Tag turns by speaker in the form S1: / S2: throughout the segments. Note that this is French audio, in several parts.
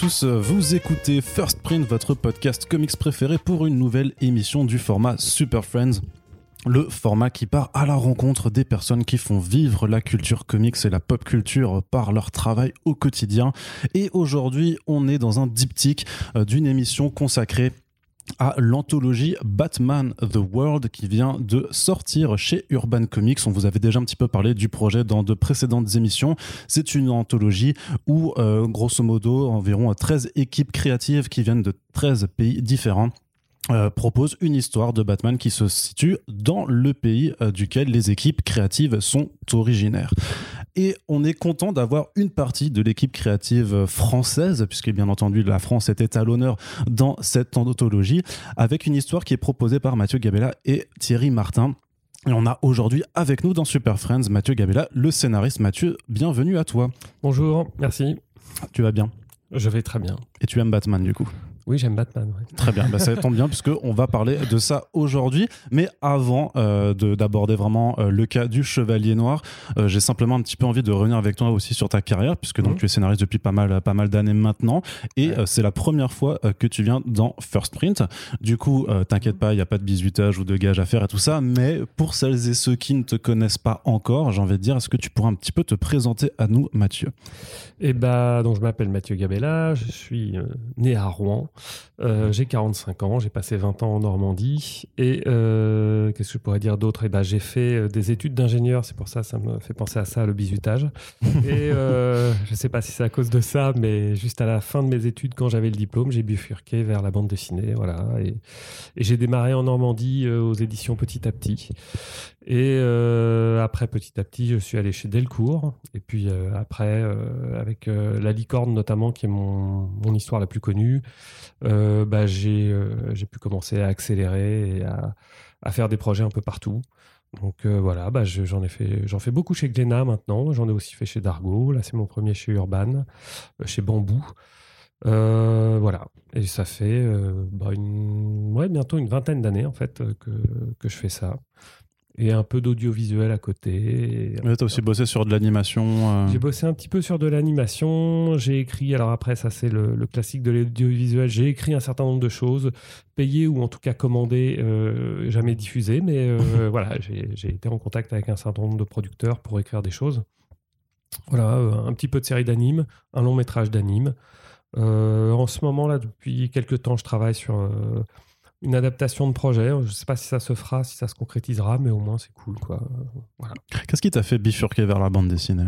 S1: tous, vous écoutez First Print, votre podcast comics préféré pour une nouvelle émission du format Super Friends. Le format qui part à la rencontre des personnes qui font vivre la culture comics et la pop culture par leur travail au quotidien. Et aujourd'hui, on est dans un diptyque euh, d'une émission consacrée à l'anthologie Batman The World qui vient de sortir chez Urban Comics. On vous avait déjà un petit peu parlé du projet dans de précédentes émissions. C'est une anthologie où, euh, grosso modo, environ 13 équipes créatives qui viennent de 13 pays différents euh, propose une histoire de Batman qui se situe dans le pays euh, duquel les équipes créatives sont originaires. Et on est content d'avoir une partie de l'équipe créative française, puisque bien entendu la France était à l'honneur dans cette anthologie, avec une histoire qui est proposée par Mathieu Gabella et Thierry Martin. Et on a aujourd'hui avec nous dans Super Friends Mathieu Gabella, le scénariste. Mathieu, bienvenue à toi.
S2: Bonjour, merci.
S1: Tu vas bien?
S2: Je vais très bien.
S1: Et tu aimes Batman du coup?
S2: Oui, j'aime Batman.
S1: Très bien, bah, ça tombe bien puisque on va parler de ça aujourd'hui. Mais avant euh, d'aborder vraiment euh, le cas du Chevalier Noir, euh, j'ai simplement un petit peu envie de revenir avec toi aussi sur ta carrière puisque donc mhm. tu es scénariste depuis pas mal, pas mal d'années maintenant et c'est la première fois que tu viens dans First Print. Du coup, t'inquiète pas, il n'y a pas de bisutage ou de gage à faire et tout ça. Mais pour celles et ceux qui ne te connaissent pas encore, j'ai envie de dire, est-ce que tu pourrais un petit peu te présenter à nous, Mathieu?
S2: Eh bah, donc je m'appelle Mathieu Gabella, je suis né à Rouen. Euh, j'ai 45 ans, j'ai passé 20 ans en Normandie. Et euh, qu'est-ce que je pourrais dire d'autre? Eh ben, J'ai fait euh, des études d'ingénieur, c'est pour ça ça me fait penser à ça, le bisutage. et je ne sais pas si c'est à cause de ça, mais juste à la fin de mes études, quand j'avais le diplôme, j'ai bifurqué vers la bande dessinée. Voilà, et, et j'ai démarré en Normandie aux éditions Petit à Petit. Et euh, après, petit à petit, je suis allé chez Delcourt. Et puis euh, après, euh, avec La Licorne notamment, qui est mon, histoire la plus connue, bah, j'ai pu commencer à accélérer et à, faire des projets un peu partout. Donc voilà, bah, j'en fais beaucoup chez Glénat maintenant. J'en ai aussi fait chez Dargo. Là, c'est mon premier chez Urban, chez Bambou. voilà. Et ça fait bah, bientôt une vingtaine d'années en fait que je fais ça et un peu d'audiovisuel à côté.
S1: Tu as aussi bossé sur de l'animation
S2: euh. J'ai bossé un petit peu sur de l'animation. J'ai écrit, alors après, ça c'est le, classique de l'audiovisuel, j'ai écrit un certain nombre de choses, payées ou en tout cas commandées, euh, jamais diffusées, mais euh, voilà, j'ai été en contact avec un certain nombre de producteurs pour écrire des choses. Voilà, un petit peu de série d'anime, un long métrage d'anime. en ce moment, là, depuis quelques temps, je travaille sur une adaptation de projet. Je ne sais pas si ça se fera, si ça se concrétisera, mais au moins c'est cool. Quoi. Voilà.
S1: Qu'est-ce qui t'a fait bifurquer vers la bande dessinée?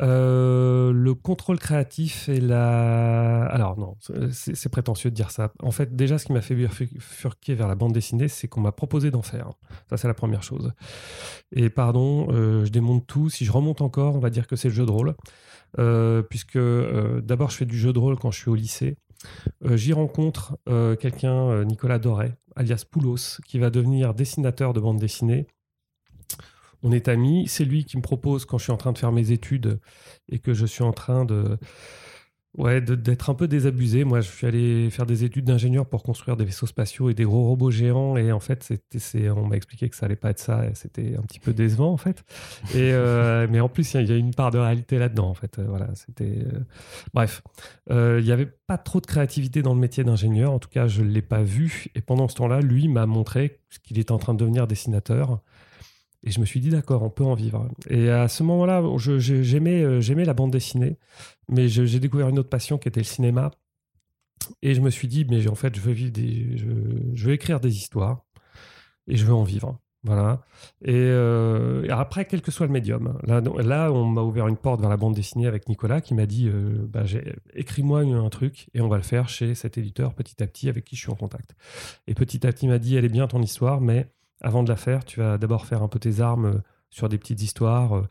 S2: Euh, le contrôle créatif et la. Alors, non, c'est prétentieux de dire ça. En fait, déjà, ce qui m'a fait bifurquer vers la bande dessinée, c'est qu'on m'a proposé d'en faire. Ça, c'est la première chose. Et pardon, euh, je démonte tout. Si je remonte encore, on va dire que c'est le jeu de rôle. Euh, puisque d'abord, je fais du jeu de rôle quand je suis au lycée. Euh, j'y rencontre euh, quelqu'un, euh, Nicolas Doré, alias Poulos, qui va devenir dessinateur de bande dessinée. On est amis. C'est lui qui me propose, quand je suis en train de faire mes études et que je suis en train de, Ouais, d'être un peu désabusé. Moi, je suis allé faire des études d'ingénieur pour construire des vaisseaux spatiaux et des gros robots géants. Et en fait, c'est, on m'a expliqué que ça allait pas être ça. C'était un petit peu décevant, en fait. Et, euh, mais en plus, il y, a une part de réalité là-dedans, en fait. Voilà, c'était. Euh, bref, euh, il n'y avait pas trop de créativité dans le métier d'ingénieur. En tout cas, je ne l'ai pas vu. Et pendant ce temps-là, lui m'a montré qu'il était en train de devenir dessinateur. Et je me suis dit, d'accord, on peut en vivre. Et à ce moment-là, j'aimais, euh, j'aimais la bande dessinée, mais j'ai découvert une autre passion qui était le cinéma. Et je me suis dit, mais en fait, je veux, écrire des histoires et je veux en vivre. Voilà. Euh, et, après, quel que soit le médium, là, là on m'a ouvert une porte vers la bande dessinée avec Nicolas qui m'a dit euh, bah, écris-moi un truc et on va le faire chez cet éditeur petit à petit avec qui je suis en contact. Et petit à petit, il m'a dit elle est bien ton histoire, mais avant de la faire, tu vas d'abord faire un peu tes armes euh, sur des petites histoires, euh,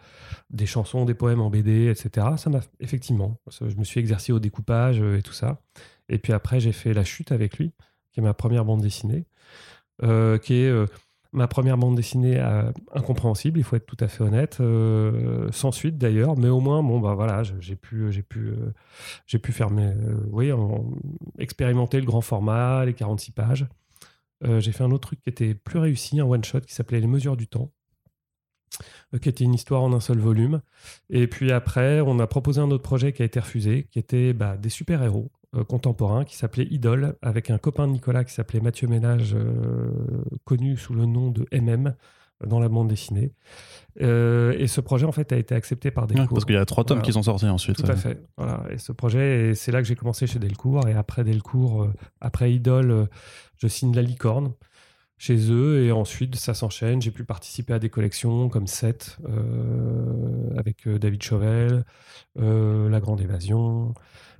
S2: des chansons, des poèmes en BD, etc. Ça m'a effectivement, je me suis exercé au découpage euh, et tout ça. Et puis après, j'ai fait La Chute avec lui, qui est ma première bande dessinée, qui est ma première bande dessinée incompréhensible, il faut être tout à fait honnête, sans suite d'ailleurs, mais au moins, bon, bah voilà, j'ai pu, j'ai pu, j'ai pu faire mes, oui, expérimenter le grand format, les 46 pages. Euh, j'ai fait un autre truc qui était plus réussi, un one-shot qui s'appelait Les mesures du temps. euh, qui était une histoire en un seul volume. Et puis après, on a proposé un autre projet qui a été refusé, qui était bah, des super-héros euh, contemporains, qui s'appelait Idol, avec un copain de Nicolas qui s'appelait Mathieu Ménage, connu sous le nom de MM dans la bande dessinée. et ce projet, en fait, a été accepté par Delcourt.
S1: parce qu'il y a trois tomes qui sont sortis ensuite.
S2: Tout à fait. Voilà. Et ce projet, c'est là que j'ai commencé chez Delcourt. Et après Delcourt, après Idol, je signe La Licorne chez eux et ensuite ça s'enchaîne. J'ai pu participer à des collections comme 7 euh, avec euh, David Chauvel, euh, La Grande Évasion.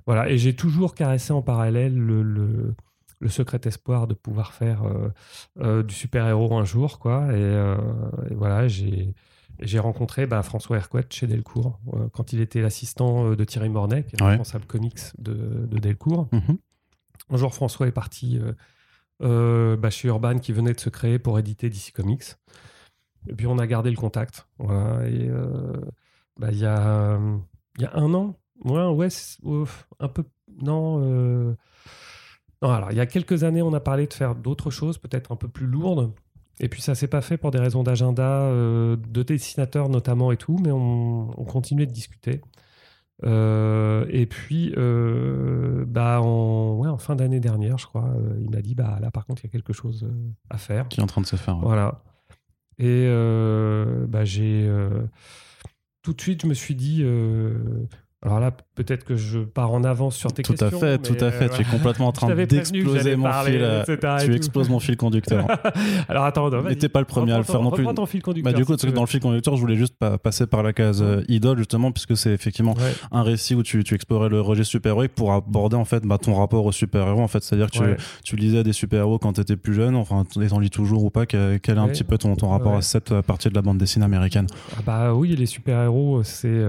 S2: Voilà, et j'ai toujours caressé en parallèle le, le, secret espoir de pouvoir faire du super-héros un jour. Quoi. Et, voilà, j'ai. J'ai rencontré bah, François Hercouet chez Delcourt quand il était l'assistant de Thierry Mornay, qui est responsable comics de, Delcourt. Mhm. Un jour, François est parti euh, bah, chez Urban qui venait de se créer pour éditer DC Comics. Et puis on a gardé le contact. Voilà, et euh, bah, il y, a, y a un an, ouais, ouais un peu. Non, euh, non, alors il y a quelques années, on a parlé de faire d'autres choses, peut-être un peu plus lourdes. Et puis ça s'est pas fait pour des raisons d'agenda, de dessinateurs notamment et tout, mais on, on continuait de discuter. Euh, et puis, euh, bah en, ouais, en fin d'année dernière, je crois, euh, il m'a dit bah là, par contre, il y a quelque chose à faire.
S1: Qui est en train de se faire.
S2: Voilà. Et bah, j'ai tout de suite, je me suis dit, alors là, peut-être que je pars en avance sur tes
S1: tout
S2: questions.
S1: Tout à fait, tout à fait. Tu es complètement en train d'exploser mon fil. Euh, tu exploses mon fil conducteur.
S2: Alors attends,
S1: non, n'étais pas le premier à le faire non plus.
S2: Ton fil conducteur,
S1: bah, du coup, dans le fil conducteur, je voulais juste passer par la case euh, idole justement, puisque c'est effectivement un récit où tu, tu explorais le registre super-héroïque pour aborder en fait bah, ton rapport aux super-héros. En fait, c'est-à-dire que tu, tu, lisais des super-héros quand tu étais plus jeune, enfin, en lis toujours ou pas. Quel, est un petit peu ton, ton rapport à cette euh, partie de la bande dessinée américaine?
S2: Ah Bah oui, les super-héros, c'est.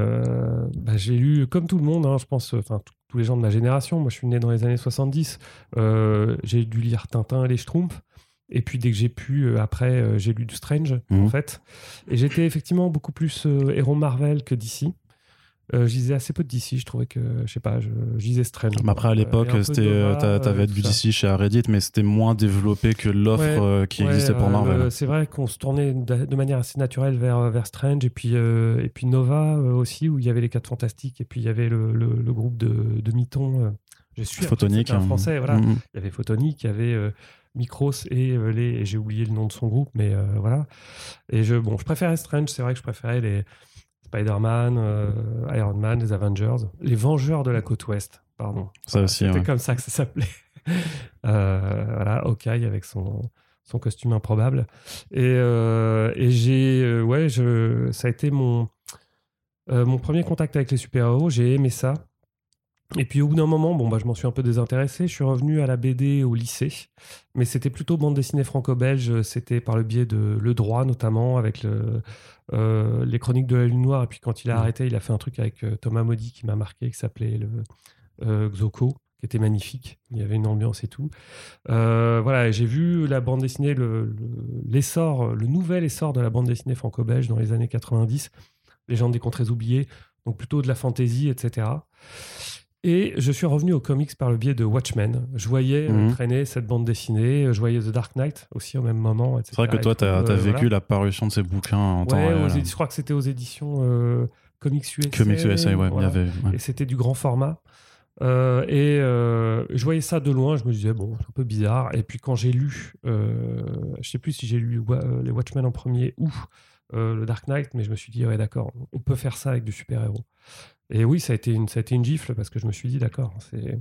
S2: Bah, j'ai lu comme tout le monde. Hein, je pense, enfin, tous les gens de ma génération. Moi, je suis né dans les années 70. Euh, j'ai dû lire Tintin et les Schtroumpfs. Et puis, dès que j'ai pu, euh, après, euh, j'ai lu du Strange, en mhm. fait. Et j'étais effectivement beaucoup plus héros Marvel que d'ici. Euh, je lisais assez peu de DC, je trouvais que, je sais pas, je, lisais Strange.
S1: Mais après, à l'époque, c'était, euh, t'avais du DC chez Reddit, mais c'était moins développé que l'offre euh, qui existait pour Marvel.
S2: c'est vrai qu'on se tournait de manière assez naturelle vers, vers Strange, et puis, et puis Nova aussi, où il y avait les 4 Fantastiques, et puis il y avait le, le, groupe de, de Mython. je suis
S1: Photonique.
S2: Un français, voilà. Mm-hmm. Il y avait Photonique, il y avait. Micros et les j'ai oublié le nom de son groupe mais voilà et je bon je préférais Strange c'est vrai que je préférais les Spider-Man, euh, Iron Man, les Avengers, les Vengeurs de la côte ouest, pardon.
S1: Ça aussi.
S2: C'était comme ça que ça s'appelait. euh, voilà, Hawkeye avec son, son costume improbable. Et, euh, et j'ai, euh, ouais, je, ça a été mon, mon premier contact avec les super-héros. J'ai aimé ça. Et puis au bout d'un moment, bon, bah, je m'en suis un peu désintéressé. Je suis revenu à la BD au lycée, mais c'était plutôt bande dessinée franco-belge. C'était par le biais de Le Droit notamment, avec le, euh, les Chroniques de la Lune Noire. Et puis quand il a arrêté, il a fait un truc avec euh, Thomas Maudit qui m'a marqué, qui s'appelait le euh, Xoko, qui était magnifique. Il y avait une ambiance et tout. voilà, j'ai vu la bande dessinée, l'essor, le, le nouvel essor de la bande dessinée franco-belge dans les années 90. Les gens des contrées oubliées, donc plutôt de la fantaisie, etc. Et je suis revenu aux comics par le biais de Watchmen. Je voyais mhm. traîner cette bande dessinée, je voyais The Dark Knight aussi au même moment.
S1: C'est vrai que toi, tu as, euh, vécu la parution de ces bouquins en temps réel.
S2: je crois que c'était aux éditions euh, Comics USA.
S1: Comics USA, ouais.
S2: Et c'était du grand format. Euh, et je voyais ça de loin, je me disais, bon, c'est un peu bizarre. Et puis quand j'ai lu, je sais plus si j'ai lu les Watchmen en premier ou le Dark Knight, mais je me suis dit, ouais, d'accord, on peut faire ça avec du super-héros. Et oui, ça a été une, ça a été une gifle parce que je me suis dit, d'accord, c'est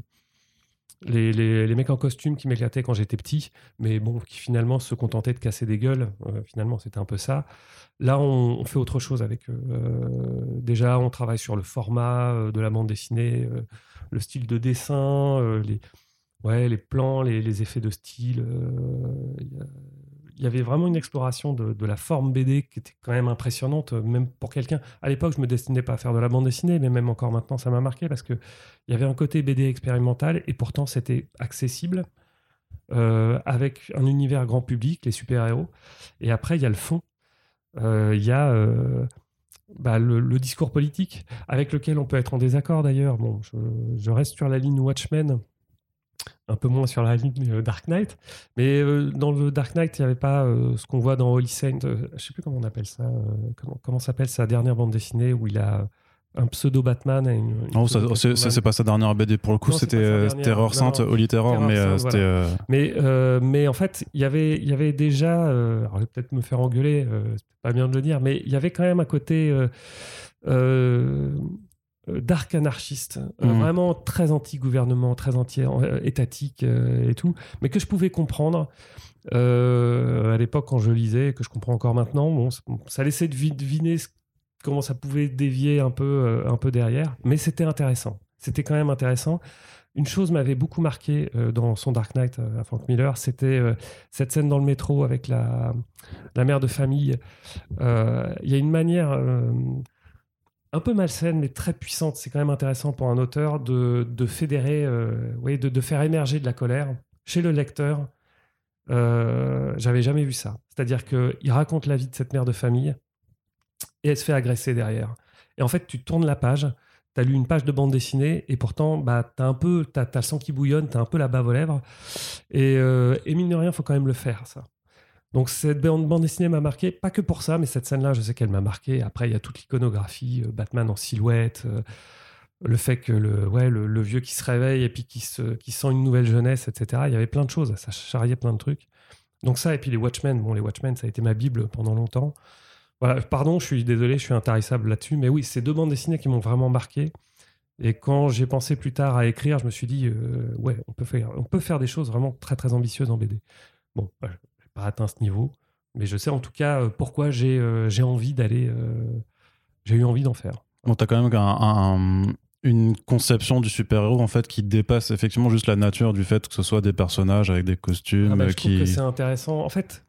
S2: les, les, les, mecs en costume qui m'éclataient quand j'étais petit, mais bon, qui finalement se contentaient de casser des gueules. Euh, finalement, c'était un peu ça. Là, on, fait autre chose avec eux. Euh, déjà, on travaille sur le format euh, de la bande dessinée, le style de dessin, les, ouais, les plans, les, les effets de style il y avait vraiment une exploration de, la forme BD qui était quand même impressionnante, euh, même pour quelqu'un. À l'époque, je me destinais pas à faire de la bande dessinée, mais même encore maintenant, ça m'a marqué parce que il y avait un côté BD expérimental et pourtant c'était accessible euh, avec un univers grand public, les super-héros. Et après, il y a le fond. Euh, il y a bah, le, discours politique avec lequel on peut être en désaccord d'ailleurs. Bon, je, reste sur la ligne Watchmen un peu moins sur la ligne Dark Knight. Mais dans le Dark Knight, il n'y avait pas ce qu'on voit dans Holy Saint. je ne sais plus comment on appelle ça. comment comment s'appelle sa dernière bande dessinée où il a un pseudo Batman. Une,
S1: non, c'est pas sa dernière BD pour le coup, c'était euh, Terror Sainte, Holy Terror, mais euh, c'était. Euh,
S2: mais, mais en fait, y il y avait déjà. alors, je vais peut-être me faire engueuler, c'est pas bien de le dire, mais il y avait quand même un côté. Dark anarchiste, mhm. vraiment très anti-gouvernement, très anti-étatique et tout, mais que je pouvais comprendre à l'époque quand je lisais, que je comprends encore maintenant. Bon, ça laissait deviner comment ça pouvait dévier un peu, euh, un peu derrière. Mais c'était intéressant. C'était quand même intéressant. Une chose m'avait beaucoup marqué euh, dans son Dark Knight euh, à Frank Miller, c'était cette scène dans le métro avec la, la mère de famille. Il y a une manière un peu malsaine, mais très puissante. C'est quand même intéressant pour un auteur de, fédérer, oui, de, faire émerger de la colère chez le lecteur. J'avais jamais vu ça. C'est-à-dire qu'il raconte la vie de cette mère de famille et elle se fait agresser derrière. Et en fait, tu tournes la page, tu as lu une page de bande dessinée et pourtant, bah, tu as un peu, tu as, le sang qui bouillonne, tu as un peu la bave aux lèvres. Et, euh, et mine de rien, faut quand même le faire, ça. Donc cette bande dessinée m'a marqué, pas que pour ça, mais cette scène-là, je sais qu'elle m'a marqué. Après, il y a toute l'iconographie, euh, Batman en silhouette, euh, le fait que le, ouais, le, vieux qui se réveille et puis qui, se, qui sent une nouvelle jeunesse, etc. Il y avait plein de choses, ça charriait plein de trucs. Donc ça, et puis les Watchmen, bon, les Watchmen, ça a été ma Bible pendant longtemps pardon, je suis désolé, je suis intarissable là-dessus, mais oui, c'est deux bandes dessinées qui m'ont vraiment marqué. Et quand j'ai pensé plus tard à écrire, je me suis dit, euh, ouais, on peut, faire, on peut faire des choses vraiment très très ambitieuses en BD. Bon, pas atteint ce niveau, mais je sais en tout cas euh, pourquoi j'ai euh, j'ai envie d'aller. j'ai eu envie d'en faire.
S1: Bon, tu as quand même une conception du super-héros en fait qui dépasse effectivement juste la nature du fait que ce soit des personnages avec des costumes ah bah, je
S2: qui... trouve que c'est intéressant en fait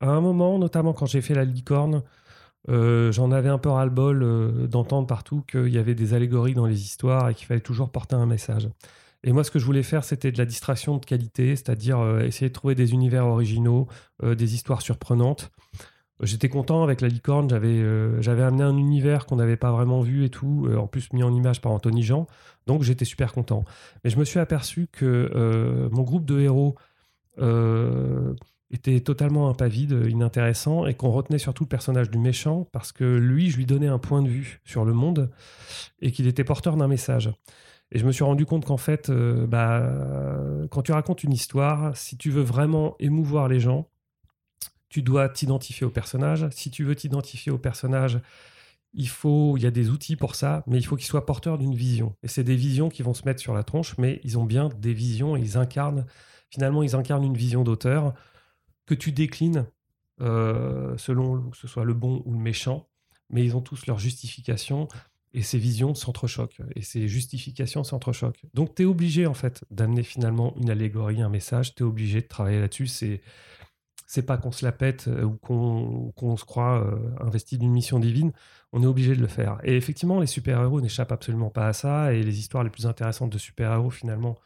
S2: à un moment, notamment quand j'ai fait la licorne, euh, j'en avais un peu ras-le-bol euh, d'entendre partout qu'il y avait des allégories dans les histoires et qu'il fallait toujours porter un message. Et moi, ce que je voulais faire, c'était de la distraction de qualité, c'est-à-dire euh, essayer de trouver des univers originaux, des histoires surprenantes. J'étais content avec la licorne, j'avais j'avais amené un univers qu'on n'avait pas vraiment vu et tout, en plus mis en image par Anthony Jean, donc j'étais super content. Mais je me suis aperçu que mon groupe de héros était totalement impavide, inintéressant, et qu'on retenait surtout le personnage du méchant, parce que lui, je lui donnais un point de vue sur le monde, et qu'il était porteur d'un message. Et je me suis rendu compte qu'en fait, euh, bah, quand tu racontes une histoire, si tu veux vraiment émouvoir les gens, tu dois t'identifier au personnage. Si tu veux t'identifier au personnage, il faut, il y a des outils pour ça, mais il faut qu'ils soient porteurs d'une vision. Et c'est des visions qui vont se mettre sur la tronche, mais ils ont bien des visions, ils incarnent, finalement, ils incarnent une vision d'auteur que tu déclines euh, selon que ce soit le bon ou le méchant, mais ils ont tous leur justification et ces visions s'entrechoquent et ces justifications s'entrechoquent. Donc tu es obligé en fait d'amener finalement une allégorie, un message, tu es obligé de travailler là-dessus. C'est c'est pas qu'on se la pète euh, ou qu'on se croit euh, investi d'une mission divine, on est obligé de le faire. Et effectivement, les super-héros n'échappent absolument pas à ça, et les histoires les plus intéressantes de super-héros, finalement,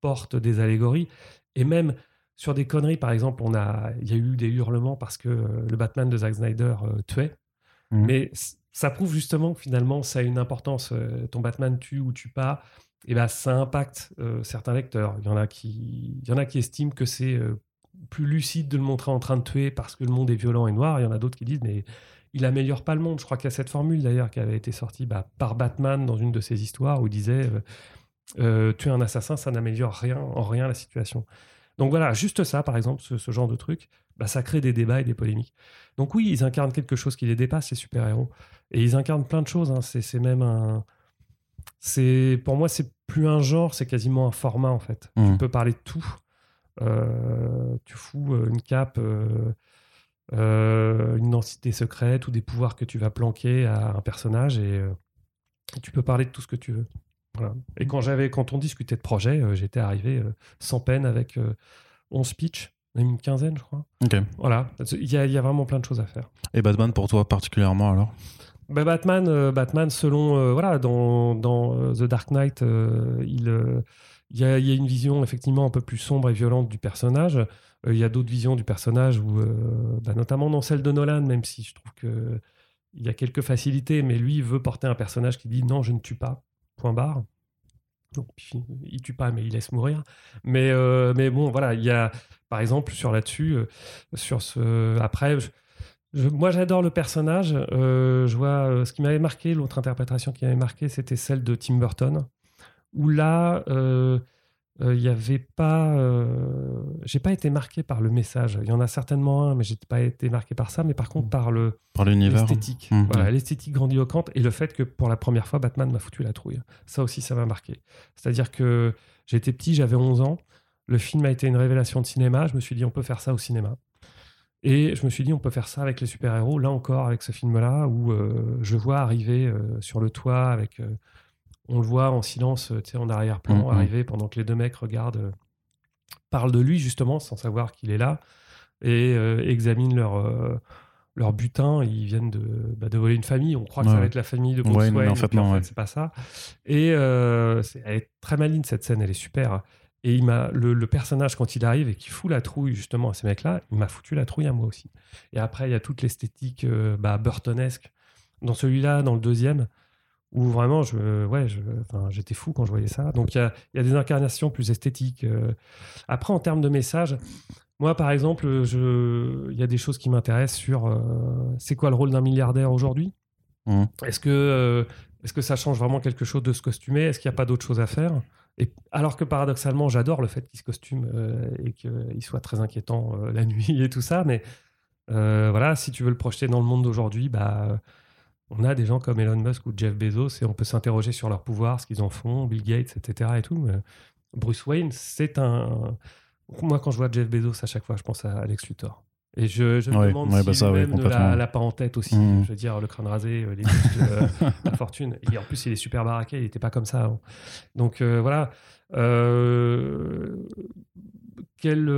S2: portent des allégories. Et même, sur des conneries, par exemple, on a, il y a eu des hurlements parce que euh, le Batman de Zack Snyder euh, tuait. Mhm. Mais ça prouve justement que finalement, ça a une importance. Euh, ton Batman tue ou tue pas, et ben ça impacte certains lecteurs. Il y en a qui, il y en a qui estiment que c'est plus lucide de le montrer en train de tuer parce que le monde est violent et noir. Il y en a d'autres qui disent mais il améliore pas le monde. Je crois qu'il y a cette formule d'ailleurs qui avait été sortie bah, par Batman dans une de ses histoires où il disait tuer un assassin, ça n'améliore rien en rien la situation. Donc voilà, juste ça, par exemple, ce, genre de truc, bah, ça crée des débats et des polémiques. Donc oui, ils incarnent quelque chose qui les dépasse, ces super-héros. Et ils incarnent plein de choses. Hein. C'est même un. C'est pour moi, c'est plus un genre, c'est quasiment un format en fait. Tu mmh. peux parler de tout. Euh, tu fous euh, une cape, euh, une identité secrète ou des pouvoirs que tu vas planquer à un personnage et tu peux parler de tout ce que tu veux. Et quand, j'avais, quand on discutait de projet, euh, j'étais arrivé euh, sans peine avec 11 euh, pitchs, une quinzaine, je crois. Voilà, il y, a, vraiment plein de choses à faire.
S1: Et Batman pour toi particulièrement alors?
S2: Bah, Batman, Batman, selon voilà, dans, dans The Dark Knight, il y, a, une vision effectivement un peu plus sombre et violente du personnage. Il y a d'autres visions du personnage, où, bah, notamment dans celle de Nolan, même si je trouve que il y a quelques facilités, mais lui il veut porter un personnage qui dit non, je ne tue pas point barre. Donc, il tue pas, mais il laisse mourir. Mais, mais bon, voilà, il y a, par exemple, sur là-dessus, sur ce. Après, moi, j'adore le personnage. je vois ce qui m'avait marqué, l'autre interprétation qui m'avait marqué, c'était celle de Tim Burton, où là, il euh, n'y avait pas. Euh, j'ai pas été marqué par le message. Il y en a certainement un, mais j'ai pas été marqué par ça. Mais par contre, par le
S1: par l'univers,
S2: l'esthétique, mmh, voilà, l'esthétique grandiloquente et le fait que pour la première fois, Batman m'a foutu la trouille. Ça aussi, ça m'a marqué. C'est-à-dire que j'étais petit, j'avais 11 ans. Le film a été une révélation de cinéma. Je me suis dit, on peut faire ça au cinéma. Et je me suis dit, on peut faire ça avec les super-héros. Là encore, avec ce film-là, où euh, je vois arriver sur le toit avec on le voit en silence, en arrière-plan, mm, mm. arriver pendant que les deux mecs regardent, euh, parlent de lui justement, sans savoir qu'il est là, et euh, examinent leur, euh, leur butin. Ils viennent de, bah, de, voler une famille. On croit que ça va être la famille de Bruce Wayne, en fait, non, c'est pas ça. Et elle est très maligne cette scène, elle est super. Et il m'a le, personnage quand il arrive et qui fout la trouille justement à ces mecs-là, il m'a foutu la trouille à moi aussi. Et après il y a toute l'esthétique bah, burtonesque dans celui-là, dans le deuxième où vraiment, je, ouais, j'étais fou quand je voyais ça. Donc, il y a, y a, des incarnations plus esthétiques. Euh. Après, en termes de message, moi, par exemple, il y a des choses qui m'intéressent sur euh, c'est quoi le rôle d'un milliardaire aujourd'hui? Mmh. Est-ce que, euh, est que ça change vraiment quelque chose de se costumer? Est-ce qu'il n'y a pas d'autre chose à faire? Alors que paradoxalement, j'adore le fait qu'il se costume et qu'il soit très inquiétant la nuit et tout ça, mais voilà, si tu veux le projeter dans le monde d'aujourd'hui, bah on a des gens comme Elon Musk ou Jeff Bezos et on peut s'interroger sur leur pouvoir, ce qu'ils en font, Bill Gates, etc. Et tout. Bruce Wayne, c'est un. Moi, quand je vois Jeff Bezos, à chaque fois, je pense à Alex Luthor. Et je, me demande si bah lui-même ne l'a pas en tête aussi. Mmh. Je veux dire, le crâne rasé, euh, les euh, la fortune. Et en plus, il est super baraqué, il n'était pas comme ça. Donc euh, voilà. quel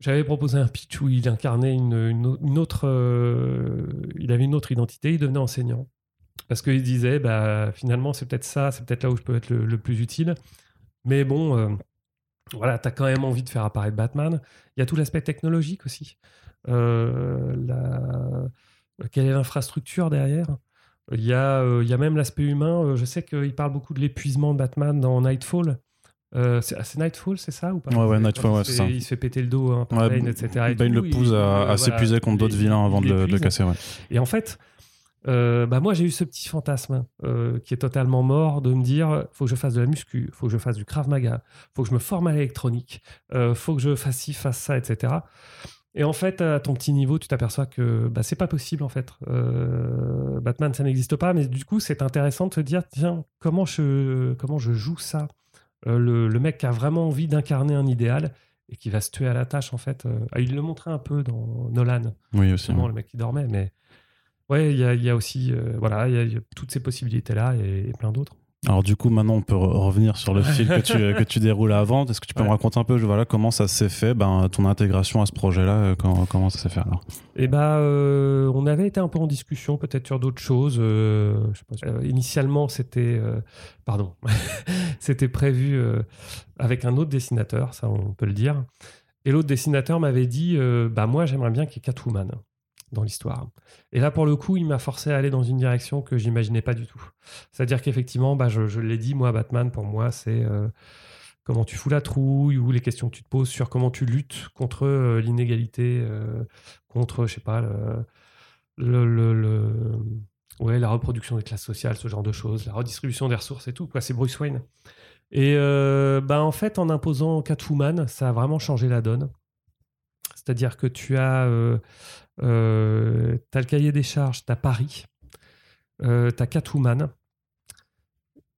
S2: j'avais proposé un pitch où il incarnait une, autre. Euh, il avait une autre identité, il devenait enseignant. Parce qu'il disait, bah, finalement, c'est peut-être ça, c'est peut-être là où je peux être le, plus utile. Mais bon, voilà, tu as quand même envie de faire apparaître Batman. Il y a tout l'aspect technologique aussi. Euh, quelle est l'infrastructure derrière? Il y, a, il y a même l'aspect humain. Je sais qu'il parle beaucoup de l'épuisement de Batman dans Nightfall. Euh, c'est Nightfall, c'est ça ou pas?
S1: Ouais, ouais, Nightfall, ouais, c'est ça.
S2: Il se fait péter le dos hein, par Bane, etc.
S1: Bane le pousse à, s'épuiser contre d'autres vilains avant de le, casser.
S2: Et en fait, euh, bah moi j'ai eu ce petit fantasme euh, qui est totalement mort de me dire faut que je fasse de la muscu, faut que je fasse du Krav Maga, faut que je me forme à l'électronique, faut que je fasse ci, fasse ça, etc. Et en fait, à ton petit niveau, tu t'aperçois que bah, c'est pas possible en fait. Batman, ça n'existe pas, mais du coup, c'est intéressant de te dire tiens, comment je, comment je joue ça euh, le, mec qui a vraiment envie d'incarner un idéal et qui va se tuer à la tâche en fait. Euh, ah, il le montrait un peu dans Nolan.
S1: Oui aussi.
S2: le mec qui dormait, mais ouais, il y a, aussi euh, voilà, il y, a toutes ces possibilités là et plein d'autres.
S1: Alors du coup, maintenant, on peut revenir sur le fil que tu, que tu déroules avant. Est-ce que tu peux me raconter un peu voilà, comment ça s'est fait, ben, ton intégration à ce projet-là, euh, comment, comment ça s'est fait alors?
S2: Eh ben, euh, on avait été un peu en discussion peut-être sur d'autres choses. Euh, initialement, c'était... pardon. c'était prévu avec un autre dessinateur, ça on peut le dire. Et l'autre dessinateur m'avait dit, bah moi j'aimerais bien qu'il y ait Catwoman dans l'histoire. Et là, pour le coup, il m'a forcé à aller dans une direction que j'imaginais pas du tout. C'est-à-dire qu'effectivement, bah, je, l'ai dit, moi, Batman, pour moi, c'est euh, comment tu fous la trouille ou les questions que tu te poses sur comment tu luttes contre euh, l'inégalité, euh, contre, je sais pas, le, le, ouais, la reproduction des classes sociales, ce genre de choses, la redistribution des ressources et tout. C'est Bruce Wayne. Et bah, en fait, en imposant Catwoman, ça a vraiment changé la donne. C'est-à-dire que tu as tu as le cahier des charges, tu as Paris, euh, tu as Catwoman.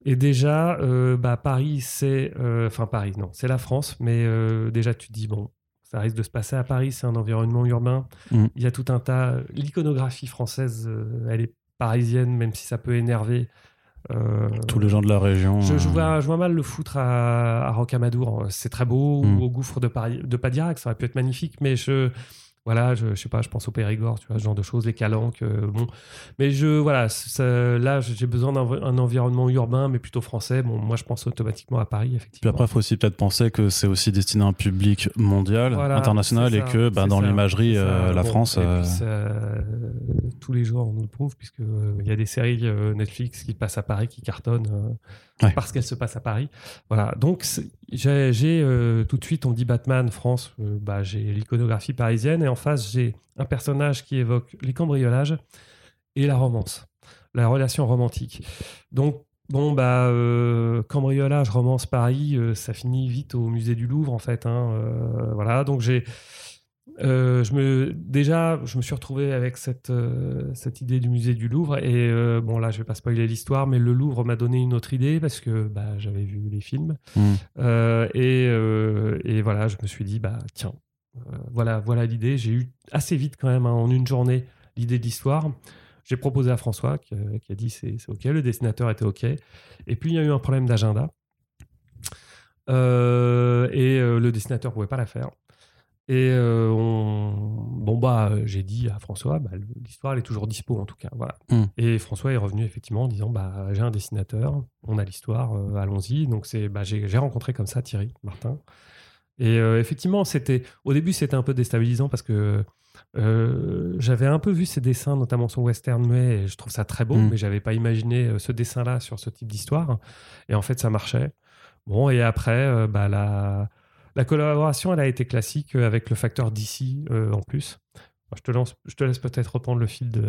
S2: Et déjà, euh, bah, Paris, c'est. Euh, enfin, Paris, non, c'est la France, mais déjà, tu te dis, bon, ça risque de se passer à Paris, c'est un environnement urbain. Mm. Il y a tout un tas. L'iconographie française, elle est parisienne, même si ça peut énerver.
S1: Tous les gens de la région.
S2: Je, vois, je vois, mal le foutre à, à Rocamadour. C'est très beau, mm. ou au gouffre de, Paris, de Padirac, ça aurait pu être magnifique, mais je, voilà, je, je, sais pas, je pense au Périgord, tu vois, ce genre de choses, les calanques, euh, bon. Mais je, voilà, là, j'ai besoin d'un environnement urbain, mais plutôt français. Bon, moi, je pense automatiquement à Paris, effectivement.
S1: Puis après, il faut aussi peut-être penser que c'est aussi destiné à un public mondial, international, et que bah, dans l'imagerie, euh, la France.
S2: Euh, tous les jours on nous le prouve, puisqu'il y a des séries Netflix qui passent à Paris, qui cartonnent parce qu'elles se passent à Paris. Voilà, donc j'ai tout de suite, on dit Batman, France, bah, j'ai l'iconographie parisienne, et en face, j'ai un personnage qui évoque les cambriolages et la romance, la relation romantique. Donc, Bon, bah, euh, cambriolage, romance Paris, euh, ça finit vite au musée du Louvre, en fait. Hein, euh, voilà, donc j'ai. Je me, déjà, je me suis retrouvé avec cette, cette idée du musée du Louvre. Et bon, là, je vais pas spoiler l'histoire, mais le Louvre m'a donné une autre idée parce que bah, j'avais vu les films.
S1: Hmm.
S2: Et, et, voilà, je me suis dit, bah, tiens, voilà, voilà l'idée. J'ai eu assez vite, quand même, hein, en une journée, l'idée de l'histoire. J'ai proposé à François qui, a dit c'est OK, le dessinateur était OK. Et puis il y a eu un problème d'agenda. Euh, et euh, le dessinateur pouvait pas la faire. Et euh, bon bah j'ai dit à François, bah, l'histoire elle est toujours dispo en tout cas, voilà.
S1: Hmm.
S2: Et François est revenu effectivement en disant bah j'ai un dessinateur, on a l'histoire, allons-y. Donc c'est bah, j'ai rencontré comme ça Thierry Martin. Et effectivement c'était au début c'était un peu déstabilisant parce que euh, j'avais un peu vu ces dessins, notamment son western muet, et je trouve ça très beau, mm. mais j'avais pas imaginé euh, ce dessin-là sur ce type d'histoire. Et en fait, ça marchait. Bon, et après, euh, bah, la, la, collaboration, elle a été classique avec le facteur d'ici en plus. Je te, lance, je te laisse peut-être reprendre le fil de.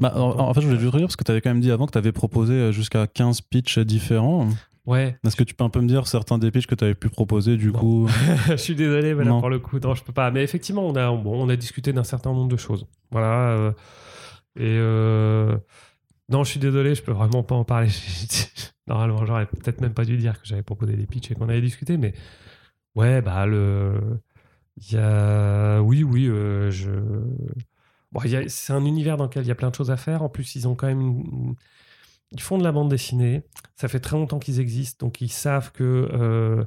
S1: Bah, en, fait, je voulais juste dire, parce que tu avais quand même dit avant que tu avais proposé jusqu'à 15 pitchs différents.
S2: Ouais.
S1: Est-ce que tu peux un peu me dire certains des pitchs que tu avais pu proposer du coup?
S2: Je suis désolé, mais là, pour le coup, non, je peux pas. Mais effectivement, on a, bon, on a discuté d'un certain nombre de choses. Voilà. Euh, et euh, non, je suis désolé, je peux vraiment pas en parler. Normalement, j'aurais peut-être même pas dû dire que j'avais proposé des pitchs et qu'on avait discuté, mais ouais, bah le, il y a, oui, oui, euh, je, bon, c'est un univers dans lequel il y a plein de choses à faire. En plus, ils ont quand même une ils font de la bande dessinée. Ça fait très longtemps qu'ils existent, donc ils savent que euh,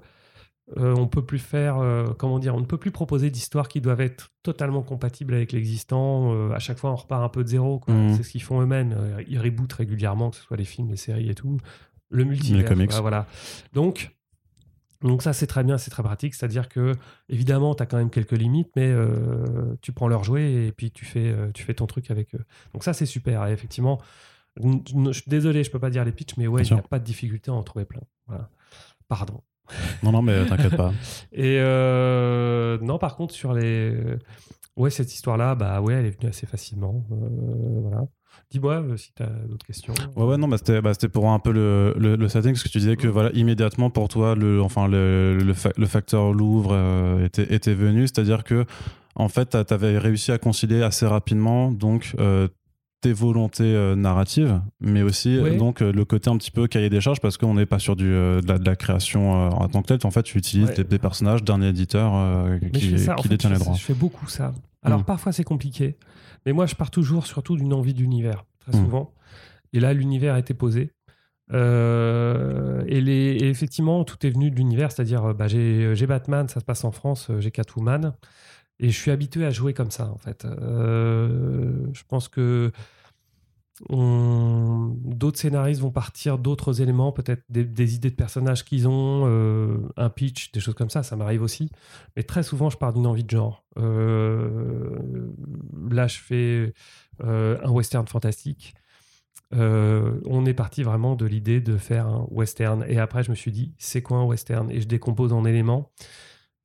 S2: euh, on peut plus faire, comment dire, on ne peut plus proposer d'histoires qui doivent être totalement compatibles avec l'existant. à chaque fois, on repart un peu de zéro. Mmh. C'est ce qu'ils font eux-mêmes. Ils rebootent régulièrement, que ce soit les films, les séries et tout. Le multivers.
S1: Les comics.
S2: Voilà. Donc, donc ça, c'est très bien, c'est très pratique. C'est-à-dire que, évidemment, tu as quand même quelques limites, mais tu prends leur jouet et puis tu fais, tu fais ton truc avec eux. Donc ça, c'est super. Et effectivement, je suis désolé, je peux pas dire les pitchs, mais ouais, il n'y a pas de difficulté à en trouver plein. Voilà. Pardon.
S1: Non, non, mais t'inquiète pas.
S2: Et euh, non, par contre, sur les. Ouais, cette histoire-là, bah ouais, elle est venue assez facilement. Euh, voilà. Dis-moi euh, si tu as d'autres questions.
S1: Ouais, ouais, non, bah, c'était bah, pour un peu le, le, setting, parce que tu disais que voilà, immédiatement pour toi, le, enfin, le, le, facteur Louvre était, était venu, c'est-à-dire que en fait, tu avais réussi à concilier assez rapidement donc tes volontés euh, narratives, mais aussi euh, donc euh, le côté un petit peu cahier des charges parce qu'on n'est pas sur du, de, la, création en tant que telle. En fait, tu utilises des, personnages d'un éditeur qui, qui détient les droits.
S2: Je fais beaucoup ça. Alors mm. parfois c'est compliqué, mais moi je pars toujours surtout d'une envie d'univers, très mm. souvent. Et là, l'univers a été posé. et, les, effectivement, tout est venu de l'univers, c'est-à-dire bah, j'ai Batman, ça se passe en France, j'ai Catwoman. Et je suis habitué à jouer comme ça, en fait. Euh, je pense que d'autres scénaristes vont partir d'autres éléments, peut-être des, idées de personnages qu'ils ont, euh, un pitch, des choses comme ça, ça m'arrive aussi. Mais très souvent, je pars d'une envie de genre. Euh, là, je fais un western fantastique. on est parti vraiment de l'idée de faire un western. Et après, je me suis dit, c'est quoi un western? Et je décompose en éléments.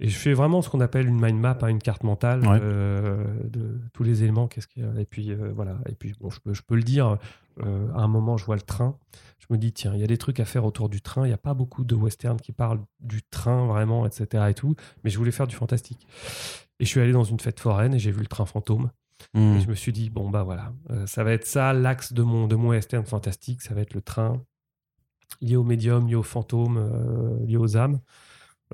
S2: Et je fais vraiment ce qu'on appelle une mind map, hein, une carte mentale euh, de tous les éléments. Qu'est-ce qu'il Et puis euh, voilà. Et puis bon, je peux, je peux le dire. Euh, à un moment, je vois le train. Je me dis tiens, il y a des trucs à faire autour du train. Il n'y a pas beaucoup de western qui parlent du train vraiment, etc. Et tout. Mais je voulais faire du fantastique. Et je suis allé dans une fête foraine et j'ai vu le train fantôme. Hmm. Et je me suis dit bon bah voilà, ça va être ça l'axe de mon de mon western fantastique. Ça va être le train lié au médium, lié aux fantômes, lié aux âmes.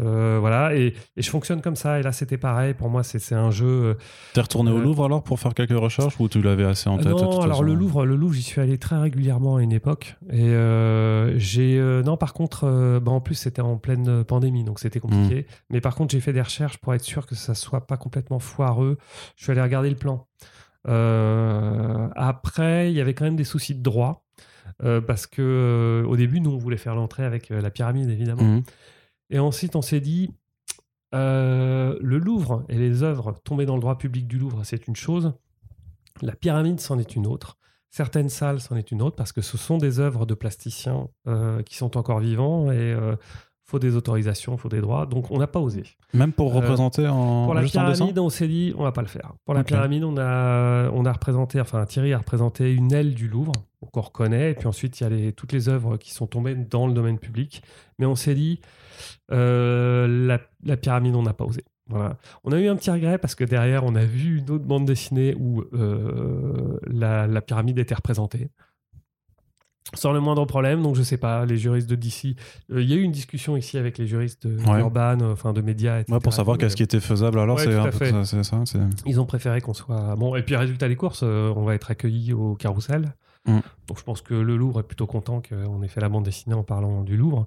S2: Euh, voilà, et, je fonctionne comme ça. Et là, c'était pareil. Pour moi, c'est un jeu. Euh,
S1: T'es retourné au euh, Louvre alors pour faire quelques recherches ou tu l'avais assez en tête
S2: Non, alors le Louvre, le Louvre, j'y suis allé très régulièrement à une époque. Et j'ai non, par contre, bah, en plus c'était en pleine pandémie, donc c'était compliqué. Hmm. Mais par contre, j'ai fait des recherches pour être sûr que ça soit pas complètement foireux. Je suis allé regarder le plan. après, il y avait quand même des soucis de droit. parce que au début, nous, on voulait faire l'entrée avec la pyramide, évidemment. Hmm. Et ensuite, on s'est dit, euh, le Louvre et les œuvres tombées dans le droit public du Louvre, c'est une chose. La pyramide, c'en est une autre. Certaines salles, c'en est une autre, parce que ce sont des œuvres de plasticiens euh, qui sont encore vivants et euh, faut des autorisations, faut des droits. Donc, on n'a pas osé.
S1: Même pour
S2: Euh,
S1: représenter en
S2: Pour la
S1: juste
S2: pyramide, on s'est dit, on va pas le faire. Pour la pyramide, on a, on a représenté, enfin, Thierry a représenté une aile du Louvre, qu'on reconnaît. Et puis ensuite, il y a les, toutes les œuvres qui sont tombées dans le domaine public. Mais on s'est dit, euh, la, la pyramide, on n'a pas osé. Voilà. On a eu un petit regret parce que derrière, on a vu une autre bande dessinée où euh, la, la pyramide était représentée. Sans le moindre problème, donc je sais pas, les juristes de DC. euh, Il y a eu une discussion ici avec les juristes de
S1: Ouais.
S2: Urban, euh, enfin de médias, etc.
S1: Ouais, pour savoir qu'est-ce qui était faisable. Alors,
S2: Ouais,
S1: c'est un peu ça,
S2: Ils ont préféré qu'on soit. Bon, et puis, résultat des courses, on va être accueillis au carrousel.
S1: Mm.
S2: Donc, je pense que le Louvre est plutôt content qu'on ait fait la bande dessinée en parlant du Louvre.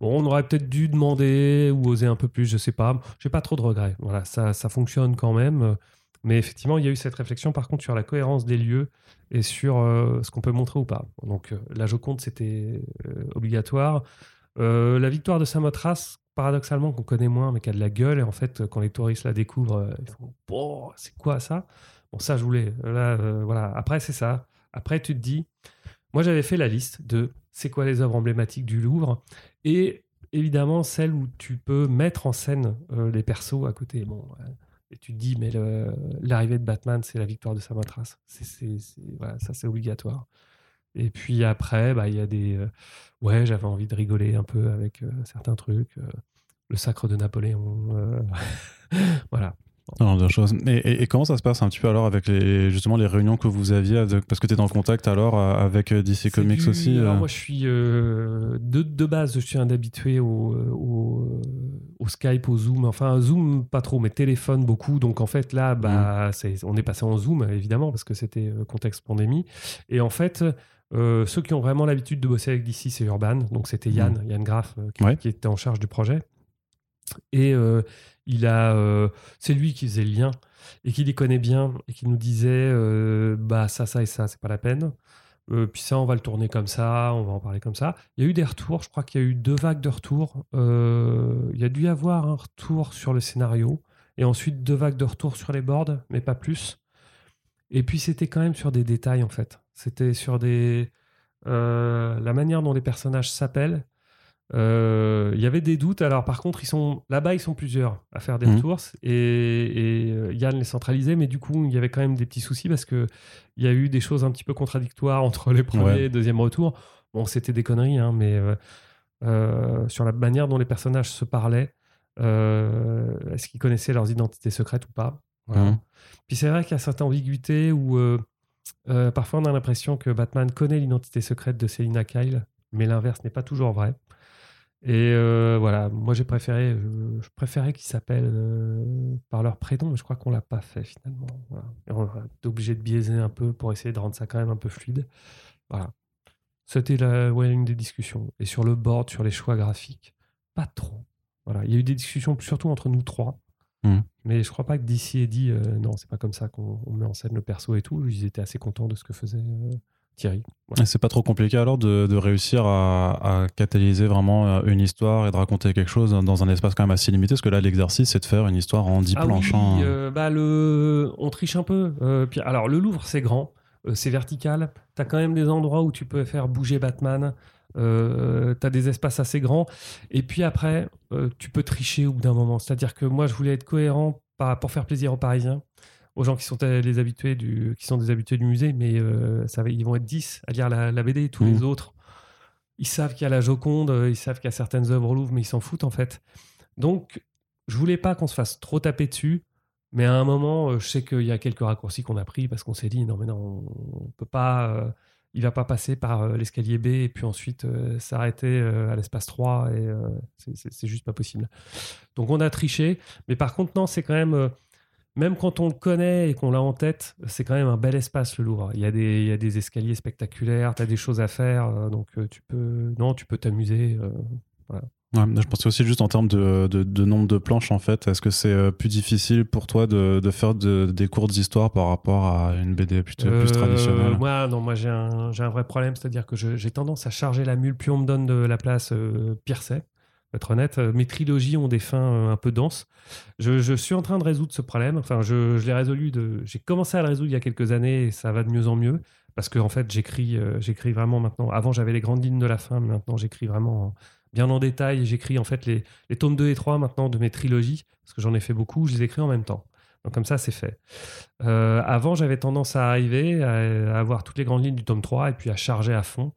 S2: Bon, on aurait peut-être dû demander ou oser un peu plus, je sais pas. J'ai pas trop de regrets. Voilà, ça, ça fonctionne quand même. Mais effectivement, il y a eu cette réflexion, par contre, sur la cohérence des lieux et sur euh, ce qu'on peut montrer ou pas. Donc, euh, la Joconde, c'était euh, obligatoire. Euh, la victoire de Samothrace, paradoxalement, qu'on connaît moins, mais qui a de la gueule. Et en fait, quand les touristes la découvrent, ils font Bon, c'est quoi ça? Bon, ça, je voulais. Là, voilà. Après, c'est ça. Après, tu te dis Moi, j'avais fait la liste de c'est quoi les œuvres emblématiques du Louvre. Et évidemment, celle où tu peux mettre en scène euh, les persos à côté. Bon, ouais. Et tu te dis, mais l'arrivée de Batman, c'est la victoire de voilà, ça, c'est obligatoire. Et puis après, bah, il y a des. euh, ouais, j'avais envie de rigoler un peu avec euh, certains trucs. euh, le sacre de Napoléon. euh, voilà.
S1: Non, deux choses. Et, et- et comment ça se passe un petit peu alors avec les, justement les réunions que vous aviez avec- Parce que tu es en contact alors euh, avec euh, DC Comics
S2: du-
S1: aussi
S2: alors
S1: euh,
S2: moi, je suis euh, de, de base, je suis un habitué au, au, au Skype, au Zoom. Enfin, Zoom pas trop, mais téléphone beaucoup. Donc en fait là,
S1: Mm.
S2: bah, on est passé en Zoom évidemment parce que c'était contexte pandémie. Et en fait. euh, ceux qui ont vraiment l'habitude de bosser avec DC, c'est Urban. Donc c'était Yann, Yann Graff, qui,
S1: Mm. Ouais.
S2: qui était en charge du projet. Et euh, il a, euh, c'est lui qui faisait le lien et qui les connaît bien et qui nous disait, euh, bah ça, ça et ça, c'est pas la peine. Euh, puis ça, on va le tourner comme ça, on va en parler comme ça. Il y a eu des retours, je crois qu'il y a eu deux vagues de retours. Il y a dû y avoir un retour sur le scénario et ensuite deux vagues de retours sur les boards, mais pas plus. Et puis c'était quand même sur des détails en fait. C'était sur la manière dont les personnages s'appellent. Euh, Il y avait des doutes. Alors par contre, ils sont là-bas, ils sont plusieurs à faire des
S1: Mhm.
S2: retours et, et, euh, Yann les centralisait, mais du coup, il y avait quand même des petits soucis parce que il y a eu des choses un petit peu contradictoires entre les premiers
S1: Ouais.
S2: et deuxième retours. Bon, c'était des conneries, hein, mais euh, sur la manière dont les personnages se parlaient, euh, est-ce qu'ils connaissaient leurs identités secrètes ou pas? Voilà.
S1: Mhm.
S2: Puis c'est vrai qu'il y a certaines ambiguïtés où euh, parfois on a l'impression que Batman connaît l'identité secrète de Selina Kyle, mais l'inverse n'est pas toujours vrai. Et euh, voilà, moi j'ai préféré, je, je préférais qu'ils s'appellent euh, par leur prénom, mais je crois qu'on l'a pas fait finalement. Voilà. Et on a été obligé de biaiser un peu pour essayer de rendre ça quand même un peu fluide. Voilà. C'était la, ouais, une des discussions. Et sur le board, sur les choix graphiques, pas trop. Voilà. Il y a eu des discussions surtout entre nous trois.
S1: Mhm.
S2: Mais je crois pas que DC ait dit euh, non, c'est pas comme ça qu'on on met en scène le perso et tout. Ils étaient assez contents de ce que faisait euh, Thierry.
S1: C'est pas trop compliqué alors de, de réussir à, à catalyser vraiment euh, une histoire et de raconter quelque chose dans un espace quand même assez limité, parce que là l'exercice c'est de faire une histoire en 10
S2: Ah
S1: planches.
S2: oui,
S1: hein.
S2: euh, bah le... on triche un peu. Euh, puis, alors, le Louvre, c'est grand, euh, c'est vertical. Tu as quand même des endroits où tu peux faire bouger Batman. Euh, tu as des espaces assez grands. Et puis après, euh, tu peux tricher au bout d'un moment. C'est-à-dire que moi, je voulais être cohérent pas, pour faire plaisir aux Parisiens, aux gens qui sont euh, les habitués du, qui sont des habitués du musée, mais euh, ça ils vont être 10 à lire la, la BD. Tous les autres, ils savent qu'il y a la Joconde, euh, ils savent qu'il y a certaines œuvres au Louvre, mais ils s'en foutent en fait. Donc, je voulais pas qu'on se fasse trop taper dessus. Mais à un moment, je sais qu'il y a quelques raccourcis qu'on a pris parce qu'on s'est dit non, mais non, on peut pas. euh, il va pas passer par l'escalier B et puis ensuite euh, s'arrêter euh, à l'espace 3 et euh, c'est juste pas possible. Donc on a triché. Mais par contre, non, c'est quand même. Même quand on le connaît et qu'on l'a en tête, c'est quand même un bel espace le Louvre. Il y a des, il y a des escaliers spectaculaires, tu as des choses à faire, euh, donc euh, tu peux, non, tu peux t'amuser. euh,
S1: Ouais, je pensais aussi juste en termes de, de- de nombre de planches en fait. Est-ce que c'est plus difficile pour toi de, de faire de- des courtes histoires par rapport à une BD plutôt plus traditionnelle?
S2: Moi, non, moi j'ai un, vrai problème, c'est-à-dire que j'ai tendance à charger la mule. Plus on me donne de la place, euh, pire c'est. Être honnête. Mes trilogies ont des fins un peu denses. Je, suis en train de résoudre ce problème. Enfin, je, l'ai résolu. J'ai commencé à le résoudre il y a quelques années et ça va de mieux en mieux parce que en fait, j'écris, j'écris vraiment maintenant. Avant, j'avais les grandes lignes de la fin, maintenant, j'écris vraiment bien en détail. J'écris en fait les, tomes 2 et 3 maintenant de mes trilogies parce que j'en ai fait beaucoup. Je les écris en même temps. Donc comme ça, c'est fait. Euh, avant, j'avais tendance à arriver, à, avoir toutes les grandes lignes du tome 3 et puis à charger à fond.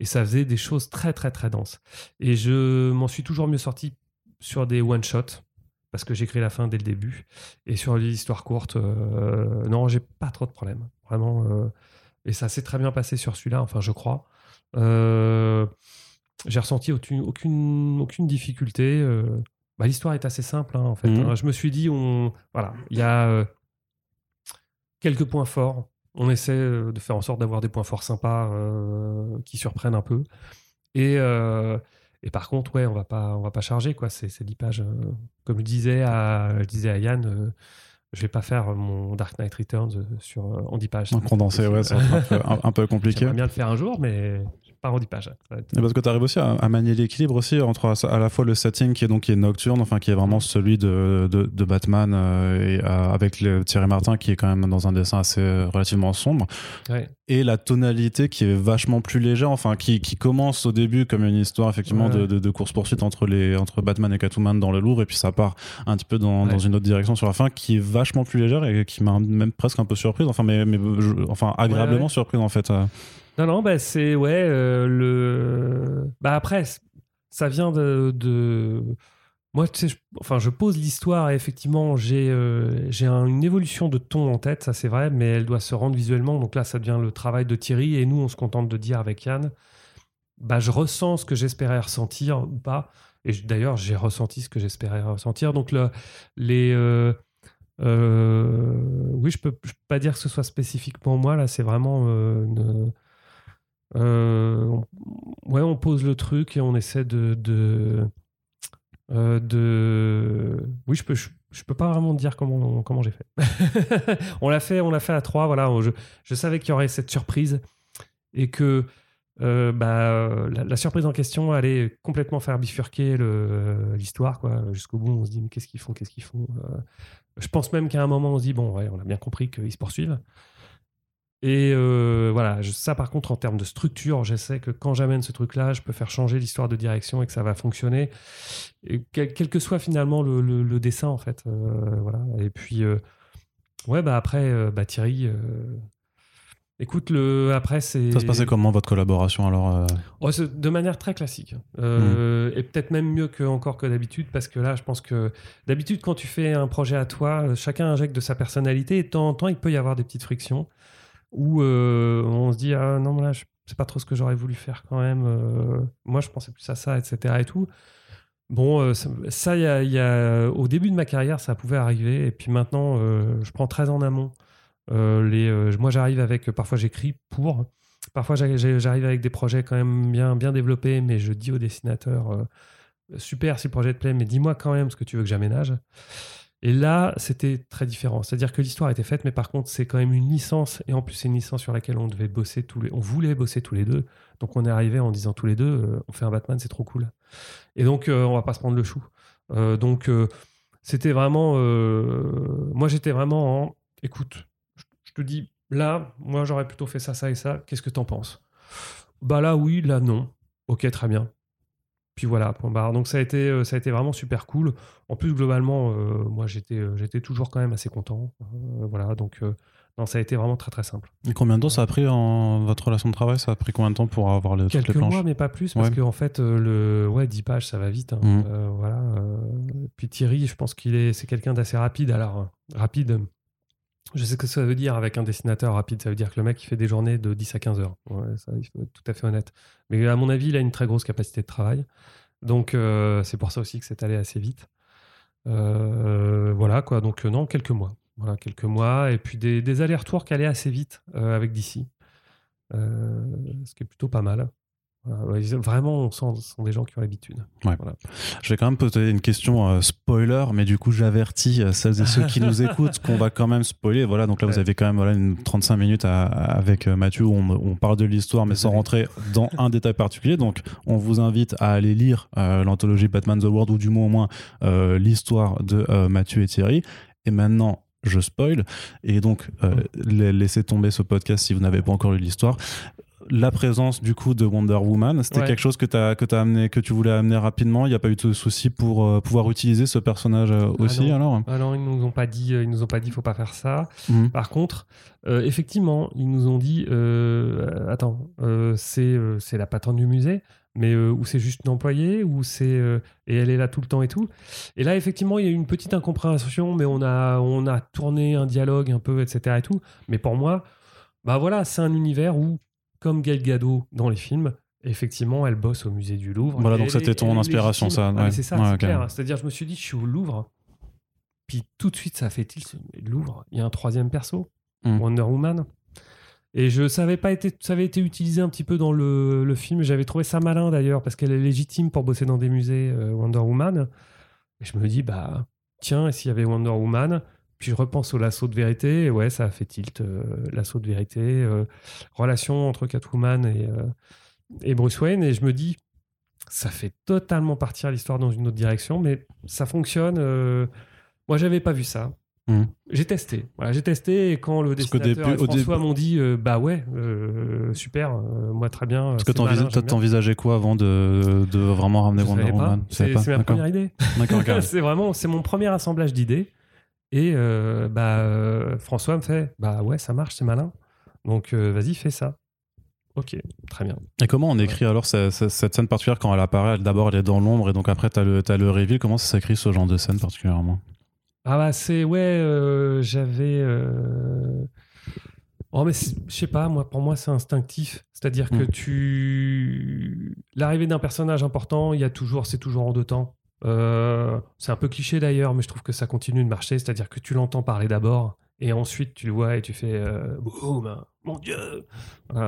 S2: Et ça faisait des choses très, très, très denses. Et je m'en suis toujours mieux sorti sur des one-shots, parce que j'écris la fin dès le début. Et sur l'histoire courte, euh, non, j'ai pas trop de problèmes. Vraiment. Euh, et ça s'est très bien passé sur celui-là, enfin, je crois. j'ai ressenti aucune, aucune, aucune difficulté. Bah, l'histoire est assez simple, hein, en fait. Mmh. Hein. Je me suis dit, on, voilà, il y a euh, quelques points forts. On essaie euh, de faire en sorte d'avoir des points forts sympas euh, qui surprennent un peu. Et, et par contre, ouais, on va pas, on va pas charger, quoi. C'est 10 pages. comme je disais à, je disais à Yann, je vais pas faire mon Dark Knight Returns sur, en 10 pages.
S1: condensé, ouais, c'est un, peu, un peu compliqué.
S2: J'aimerais bien le faire un jour, mais par en 10 pages.
S1: parce que tu arrives aussi à, manier l'équilibre aussi entre à, la fois le setting qui est donc qui est nocturne, enfin qui est vraiment celui de, de, Batman euh, et euh, avec le, Thierry Martin qui est quand même dans un dessin assez euh, relativement sombre, et la tonalité qui est vachement plus légère, enfin qui, qui commence au début comme une histoire effectivement de, de, course poursuite entre les entre Batman et Catwoman dans le lourd et puis ça part un petit peu dans, dans une autre direction sur la fin qui est vachement plus légère et qui m'a même presque un peu surprise, enfin mais, mais enfin agréablement surprise en fait.
S2: Non, non, bah c'est ouais euh, le. Bah après, ça vient de, moi, tu sais, je... enfin, je pose l'histoire et effectivement, j'ai euh, une évolution de ton en tête, ça c'est vrai, mais elle doit se rendre visuellement. Donc là, ça devient le travail de Thierry et nous, on se contente de dire avec Yann, bah je ressens ce que j'espérais ressentir ou pas. Et d'ailleurs, j'ai ressenti ce que j'espérais ressentir. Donc le, les euh, oui, je peux, peux pas dire que ce soit spécifiquement moi là. C'est vraiment euh, ouais, on pose le truc et on essaie de. de, euh. Oui, je peux, je, peux pas vraiment dire comment, comment j'ai fait. on l'a fait, on fait à trois. Voilà, je, je savais qu'il y aurait cette surprise et que euh, bah, la, surprise en question allait complètement faire bifurquer l'histoire. Jusqu'au bout, on se dit mais qu'est-ce qu'ils font Qu'est-ce qu'ils font Je pense même qu'à un moment, on se dit bon, ouais, on a bien compris qu'ils se poursuivent. Et euh, voilà, ça par contre, en termes de structure, je sais que quand j'amène ce truc-là, je peux faire changer l'histoire de direction et que ça va fonctionner. Et quel, que soit finalement le, dessin, en fait. Euh, voilà. Et puis, euh, ouais, bah après, bah Thierry. Écoute, le après c'est.
S1: Ça se passait comment votre collaboration alors
S2: oh, De manière très classique hmm. et peut-être même mieux que encore que d'habitude parce que là, je pense que d'habitude quand tu fais un projet à toi, chacun injecte de sa personnalité et de temps en temps il peut y avoir des petites frictions où euh, on se dit ah non là c'est pas trop ce que j'aurais voulu faire quand même euh, moi je pensais plus à ça etc et tout. Bon euh, ça il y, a, au début de ma carrière ça pouvait arriver et puis maintenant je prends très en amont les moi j'arrive avec parfois j'écris pour parfois j'arrive avec des projets quand même bien bien développés mais je dis au dessinateur super si le projet te plaît mais dis-moi quand même ce que tu veux que j'aménage et là, c'était très différent. C'est-à-dire que l'histoire était faite, mais par contre, c'est quand même une licence. Et en plus, c'est une licence sur laquelle on devait bosser tous les, on voulait bosser tous les deux. Donc, on est arrivé en disant tous les deux, euh, on fait un Batman, c'est trop cool. Et donc, euh, on va pas se prendre le chou. Euh, donc, c'était vraiment, moi, j'étais vraiment en, écoute, je te dis, là, moi, j'aurais plutôt fait ça, ça et ça. Qu'est-ce que t'en penses? Bah là, oui, là, non. Ok, très bien. Puis voilà, point barre. Donc ça a été, euh, ça a été vraiment super cool. En plus, globalement, euh, moi, j'étais, euh, j'étais toujours quand même assez content. voilà, donc non, ça a été vraiment très très simple.
S1: Et combien de temps ça a pris en votre relation de travail? Ça a pris combien de temps pour avoir les,
S2: Quelques
S1: les
S2: mois, mais pas plus, parce qu'en en fait, le ouais, 10 pages, ça va vite. Hein. Mmh. voilà. Puis Thierry, je pense qu'il est, c'est quelqu'un d'assez rapide. Alors, rapide, je sais ce que ça veut dire avec un dessinateur rapide. Ça veut dire que le mec, il fait des journées de 10 à 15 heures. il faut être tout à fait honnête. Mais à mon avis, il a une très grosse capacité de travail. Donc, euh, c'est pour ça aussi que c'est allé assez vite. Euh, voilà, quoi. Donc, euh, non, quelques mois. Voilà, quelques mois. Et puis des, allers-retours qui allaient assez vite avec DC. ce qui est plutôt pas mal. Voilà, ils- vraiment, on sent ce sont des gens qui ont l'habitude.
S1: Je vais quand même poser une question euh, spoiler, mais du coup j'avertis euh, celles et ceux qui nous écoutent qu'on va quand même spoiler. Voilà, donc là vous avez quand même voilà, une 35 minutes à- avec euh, Mathieu où on, on parle de l'histoire, mais sans rentrer dans un détail particulier. Donc on vous invite à aller lire euh, l'anthologie Batman The World, ou du moins au moins euh, l'histoire de euh, Mathieu et Thierry. Et maintenant, je spoil, et donc euh, la- laissez tomber ce podcast si vous n'avez pas encore lu l'histoire. La présence du coup de Wonder Woman, c'était
S2: Ouais.
S1: quelque chose que, as, que, as amené, que tu voulais amener rapidement. Il n'y a pas eu de souci pour euh, pouvoir utiliser ce personnage euh,
S2: Ah
S1: aussi
S2: non.
S1: alors?
S2: Ah ils nous ont pas dit, euh, ils nous ont pas dit, faut pas faire ça.
S1: Mhm.
S2: Par contre, effectivement, ils nous ont dit, attends, c'est c'est la patronne du musée, mais euh, ou c'est juste une employée, ou c'est euh, et elle est là tout le temps et tout. Et là, effectivement, il y a eu une petite incompréhension, mais on a on a tourné un dialogue un peu, etc. et tout. Mais pour moi, bah voilà, c'est un univers où, comme Gal Gadot dans les films. Effectivement, elle bosse au musée du Louvre.
S1: Voilà, donc c'était ton inspiration, ça,
S2: Ah,
S1: ouais.
S2: c'est ça,
S1: Ouais,
S2: c'est clair. C'est-à-dire, je me suis dit, je suis au Louvre. Puis tout de suite, ça fait tilt. Louvre, il y a un troisième perso,
S1: Mm.
S2: Wonder Woman. Et je savais pas été, ça avait été utilisé un petit peu dans le, le film. J'avais trouvé ça malin d'ailleurs parce qu'elle est légitime pour bosser dans des musées euh, Wonder Woman. Et je me dis bah tiens, et s'il y avait Wonder Woman Puis je repense au lasso de vérité. Et ouais, ça a fait tilt. euh, lasso de vérité, euh, relation entre Catwoman et euh, et Bruce Wayne. Et je me dis ça fait totalement partir l'histoire dans une autre direction, mais ça fonctionne. Moi, j'avais pas vu ça.
S1: Mhm.
S2: J'ai testé. Voilà, j'ai testé et quand le
S1: Parce
S2: dessinateur
S1: début-
S2: et François
S1: début-
S2: m'ont dit euh, bah ouais, euh, super, euh, moi très bien.
S1: Parce que t'envisageais quoi avant de, de vraiment ramener Wonder. Woman?
S2: C'est ma première idée. C'est vraiment c'est mon premier assemblage d'idées. Et euh, bah euh, François me fait bah ouais ça marche c'est malin. Donc euh, vas-y fais ça. Ok très bien.
S1: Et comment on écrit alors ce- ce- cette scène particulière quand elle apparaît? D'abord, elle est dans l'ombre et donc après, t'as le, t'as le reveal. Comment ça s'écrit ce genre de scène particulièrement?
S2: Ah bah c'est ouais j'avais oh mais je sais pas moi pour moi c'est instinctif c'est-à-dire que
S1: Mm.
S2: tu l'arrivée d'un personnage important il y a toujours c'est toujours en deux temps Euh, c'est un peu cliché d'ailleurs mais je trouve que ça continue de marcher. C'est-à-dire que tu l'entends parler d'abord et ensuite tu le vois et tu fais euh, boum mon dieu.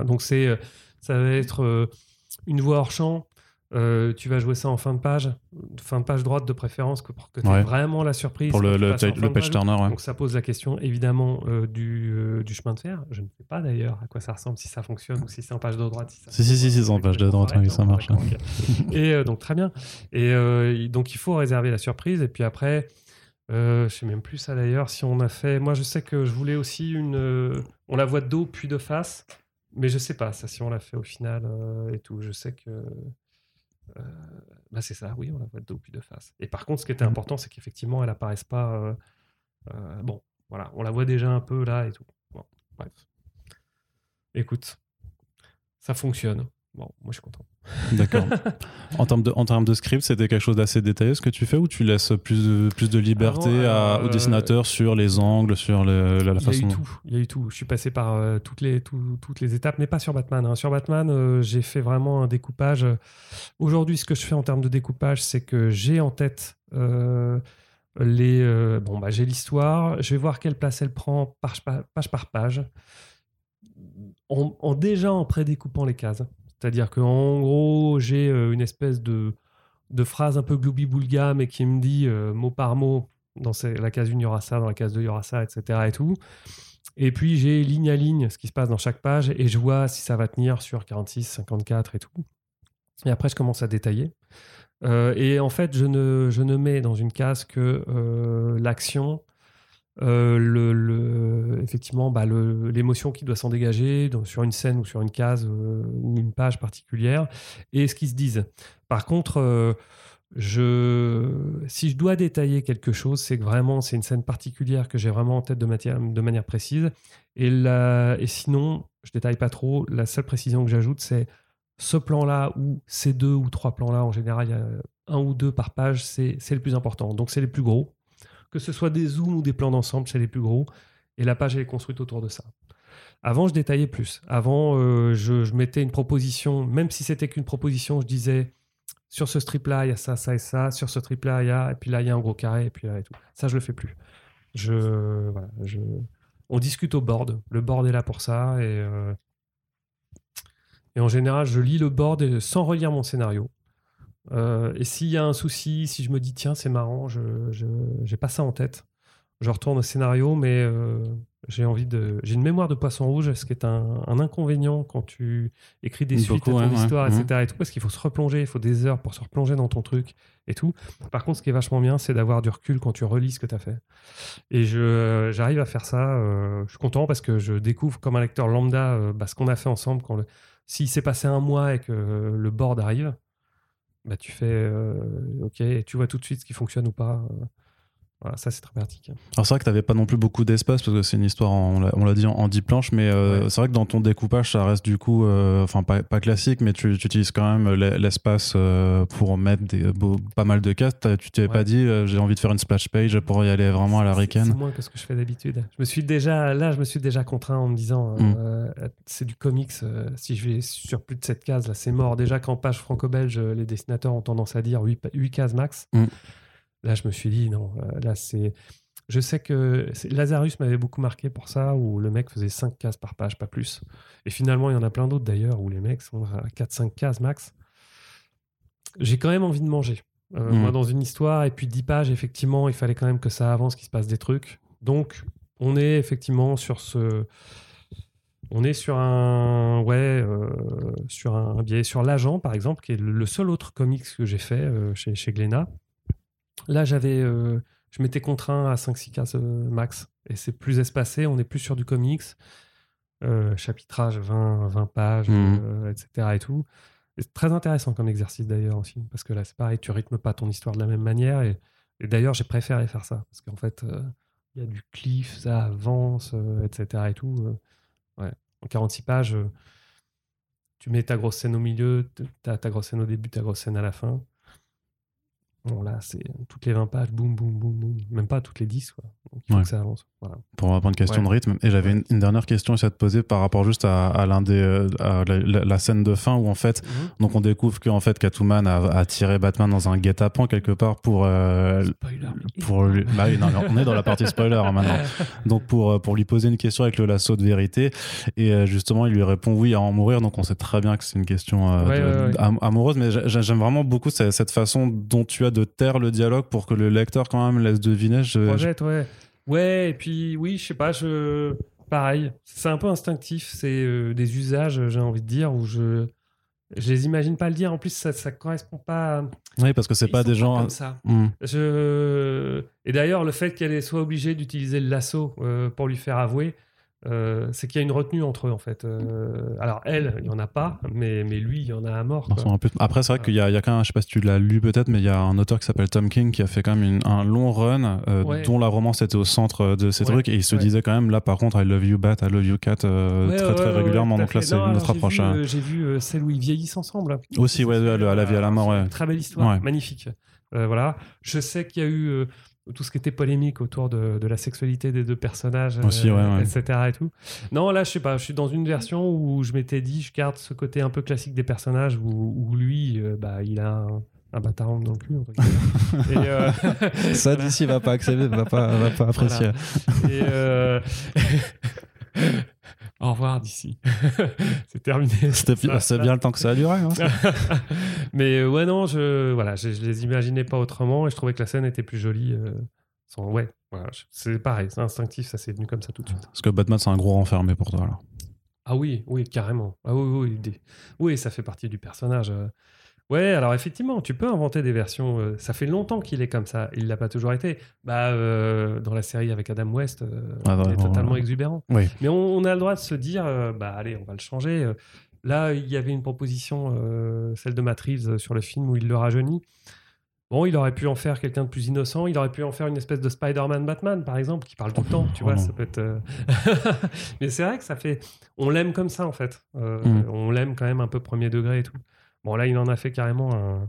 S2: Donc c'est euh, ça va être une voix hors champ Euh, tu vas jouer ça en fin de page, fin de page droite de préférence, que pour que tu
S1: Ouais.
S2: vraiment la surprise.
S1: Pour le, le, page turner, ouais.
S2: donc ça pose la question évidemment euh, du, euh, du chemin de fer. Je ne sais pas d'ailleurs à quoi ça ressemble, si ça fonctionne ou si c'est en page de droite. Si, ça
S1: Si, si, si, si, c'est en page de droite, oui, ça marche.
S2: Et donc très bien. Et donc il faut réserver la surprise. Et puis après, je sais même plus ça d'ailleurs, si on a fait... Moi je sais que je voulais aussi une... on la voit de dos puis de face. Mais je sais pas ça si on l'a fait au final et tout. Je sais que... euh, bah c'est ça, oui, on la voit de dos puis de face. Et par contre, ce qui était important, c'est qu'effectivement, elle apparaisse pas. euh, euh, bon, voilà, on la voit déjà un peu là et tout. Bon, bref. Écoute, ça fonctionne. Bon, moi je suis content.
S1: D'accord. en, termes de, en termes de script, c'était quelque chose d'assez détaillé ce que tu fais ou tu laisses plus de, plus de liberté à-
S2: alors,
S1: au
S2: euh,
S1: dessinateur sur les angles, sur le- la, la
S2: Il y a
S1: façon.
S2: eu tout. Il y a eu tout. Je suis passé par euh, toutes, les, tout- toutes les étapes, mais pas sur Batman. hein. Sur Batman, euh, j'ai fait vraiment un découpage. Aujourd'hui, ce que je fais en termes de découpage, c'est que j'ai en tête euh, les. euh, bon, bah, j'ai l'histoire. Je vais voir quelle place elle prend page par page. Par page en, en déjà en prédécoupant les cases. C'est-à-dire qu'en gros, j'ai euh, une espèce de, de phrase un peu gloubi-boulga, mais qui me dit euh, mot par mot, dans la case 1, il y aura ça, dans la case 2, il y aura ça, etc. Et, tout. et puis, j'ai ligne à ligne ce qui se passe dans chaque page, et je vois si ça va tenir sur 46, 54 et tout. Et après, je commence à détailler. Euh, et en fait, je ne, je ne mets dans une case que l'action, euh, effectivement bah, l'émotion qui doit s'en dégager sur une scène ou sur une case euh, ou une page particulière et ce qu'ils se disent. Par contre, euh, je, si je dois détailler quelque chose, c'est que vraiment c'est une scène particulière que j'ai vraiment en tête de, matière, de manière précise. Et, sinon, je détaille pas trop. La seule précision que j'ajoute, c'est ce plan-là ou ces deux ou trois plans-là, en général, il y a un ou deux par page, c'est le plus important. Donc c'est les plus gros. Que ce soit des zooms ou des plans d'ensemble, c'est les plus gros. Et la page, est construite autour de ça. Avant, je détaillais plus. Avant, euh, je, mettais une proposition, même si c'était qu'une proposition, je disais sur ce strip-là, il y a ça, ça et ça. Sur ce strip-là, il y a, et puis là, il y a un gros carré, et puis là, et tout. Ça, je le fais plus. On discute au board. Le board est là pour ça, et, euh, Et en général, je lis le board sans relire mon scénario. Euh, et s'il y a un souci, si je me dis tiens, c'est marrant, je n'ai pas ça en tête, je retourne au scénario, mais euh, j'ai envie de. J'ai une mémoire de poisson rouge, ce qui est un, inconvénient quand tu écris des suites à ton histoire, etc. Mhm. Et tout, parce qu'il faut se replonger, il faut des heures pour se replonger dans ton truc et tout. Par contre, ce qui est vachement bien, c'est d'avoir du recul quand tu relis ce que tu as fait. Et j'arrive à faire ça. Euh, je suis content parce que je découvre comme un lecteur lambda bah, ce qu'on a fait ensemble. Quand le... S'il s'est passé un mois et que le board arrive, bah, tu fais euh, OK, tu vois tout de suite ce qui fonctionne ou pas. Euh. Voilà, ça c'est très pratique.
S1: Alors c'est vrai que tu n'avais pas non plus beaucoup d'espace parce que c'est une histoire, on l'a dit, en, 10 planches, mais euh, c'est vrai que dans ton découpage, ça reste du coup, euh, enfin pas, pas, classique, mais tu, tu utilises quand même l'espace euh, pour mettre des, pas mal de cases. Tu t'avais pas dit, j'ai envie de faire une splash page pour y aller vraiment à la ricaine
S2: C'est moins que ce que je fais d'habitude. Je me suis déjà, là, je me suis déjà contraint en me disant, mm. c'est du comics, si je vais sur plus de 7 cases, là c'est mort. Déjà qu'en page franco-belge, les dessinateurs ont tendance à dire 8, 8 cases max. Mm. Là, je me suis dit, non, euh, là, c'est. Je sais que Lazarus m'avait beaucoup marqué pour ça, où le mec faisait 5 cases par page, pas plus. Et finalement, il y en a plein d'autres d'ailleurs, où les mecs sont à 4-5 cases max. J'ai quand même envie de manger. Euh, moi, mmh. dans une histoire, et puis 10 pages, effectivement, il fallait quand même que ça avance, qu'il se passe des trucs. Donc, on est effectivement sur ce. On est sur un. Ouais, euh, sur un biais. Sur L'Agent, par exemple, qui est le seul autre comics que j'ai fait chez, chez Glénat. Là, j'avais, euh, je m'étais contraint à 5-6 cases euh, max. Et c'est plus espacé, on est plus sur du comics. Euh, chapitrage 20, 20 pages, mmh. etc. Et tout. C'est très intéressant comme exercice d'ailleurs aussi. Parce que là, c'est pareil, tu rythmes pas ton histoire de la même manière. Et, d'ailleurs, j'ai préféré faire ça. Parce qu'en fait, il y a du cliff, ça avance, etc. Et tout. ouais. En 46 pages, tu mets ta grosse scène au milieu, ta, ta grosse scène au début, ta grosse scène à la fin. Bon, là, c'est toutes les 20 pages, boum, boum, boum, boum. Même pas toutes les 10, quoi. Donc, il faut que ça avance. Voilà.
S1: Pour une question de rythme. Et j'avais une, dernière question à te poser par rapport juste à, l'un des, euh, à la, scène de fin où, en fait, mhm. donc on découvre qu'en fait, Catwoman a, tiré Batman dans un guet-apens quelque part pour. Euh, pour lui... bah oui, non, on est dans la partie spoiler hein, maintenant. Donc, pour, euh, pour lui poser une question avec le lasso de vérité. Et justement, il lui répond oui à en mourir. Donc, on sait très bien que c'est une question amoureuse. Mais j'aime vraiment beaucoup cette, cette façon dont tu as de taire le dialogue pour que le lecteur quand même laisse deviner. Je.
S2: Ouais, et puis oui, je sais pas, je pareil, c'est un peu instinctif, c'est euh, des usages, j'ai envie de dire, où je je les imagine pas le dire. En plus, ça, ça correspond pas.
S1: Oui, parce que c'est pas des gens
S2: comme ça. Hmm. Je... Et d'ailleurs, le fait qu'elle soit obligée d'utiliser le lasso euh, pour lui faire avouer, euh, c'est qu'il y a une retenue entre eux en fait. Euh, alors elle, il y en a pas, mais, mais lui, il y en a à mort.
S1: Après, c'est vrai qu'il y a, il y a quand même, je sais pas si tu l'as lu peut-être, mais il y a un auteur qui s'appelle Tom King qui a fait quand même un long run euh, dont la romance était au centre de ces trucs et il se disait quand même là par contre I love you Bat, I love you Cat très très régulièrement. Donc là, c'est notre approche.
S2: Hein. J'ai vu celle où ils vieillissent ensemble.
S1: Aussi, ouais, à la vie à la mort,
S2: Très belle histoire, magnifique. voilà. Je sais qu'il y a eu tout ce qui était polémique autour de, la sexualité des deux personnages,
S1: euh,
S2: etc. Et tout. Non, là, je sais pas, je suis dans une version où je m'étais dit, je garde ce côté un peu classique des personnages où, lui, euh, bah, il a un, un bâtard dans le cul.
S1: Euh, Ça, d'ici, va pas accepter, va pas, va pas apprécier. Et
S2: Au revoir d'ici. c'est terminé.
S1: C'est bien le temps que ça a duré. Hein.
S2: Mais euh, ouais, non, je, voilà, je, les imaginais pas autrement et je trouvais que la scène était plus jolie. Euh, sans, ouais, voilà, c'est pareil, c'est instinctif, ça s'est venu comme ça tout de suite.
S1: Parce que Batman, c'est un gros renfermé pour toi alors.
S2: Ah oui, oui, carrément. Ah oui, oui, oui, ça fait partie du personnage. Ouais, alors effectivement, tu peux inventer des versions. Euh, ça fait longtemps qu'il est comme ça. Il l'a pas toujours été. Bah, euh, dans la série avec Adam West, euh, ah, il est totalement exubérant.
S1: Oui.
S2: Mais on, a le droit de se dire, bah allez, on va le changer. Là, il y avait une proposition, celle de Matt Reeves sur le film où il le rajeunit. Bon, il aurait pu en faire quelqu'un de plus innocent. Il aurait pu en faire une espèce de Spider-Man Batman, par exemple, qui parle tout le temps. Tu vois, ça peut être. Mais c'est vrai que ça fait. On l'aime comme ça, en fait. Mm. On l'aime quand même un peu premier degré et tout. Bon, là, il en a fait carrément un,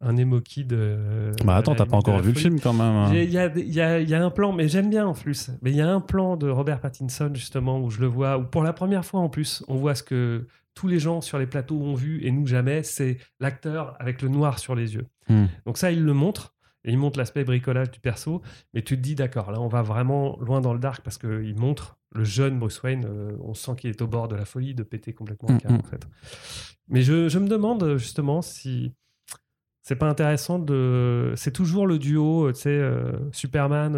S2: un emo kid. Euh,
S1: bah attends, t'as pas encore vu le film quand même. Hein.
S2: Il y, y, a, un plan, mais j'aime bien en plus. Mais il y a un plan de Robert Pattinson justement où je le vois, où pour la première fois en plus, on voit ce que tous les gens sur les plateaux ont vu et nous jamais, c'est l'acteur avec le noir sur les yeux. Hmm. Donc ça, il le montre. Et il montre l'aspect bricolage du perso, mais tu te dis d'accord, là on va vraiment loin dans le dark parce qu'il montre le jeune Bruce Wayne, on sent qu'il est au bord de la folie, de péter complètement le câble, en fait. Mais je, je, me demande justement si c'est pas intéressant de. C'est toujours le duo, tu sais, Superman,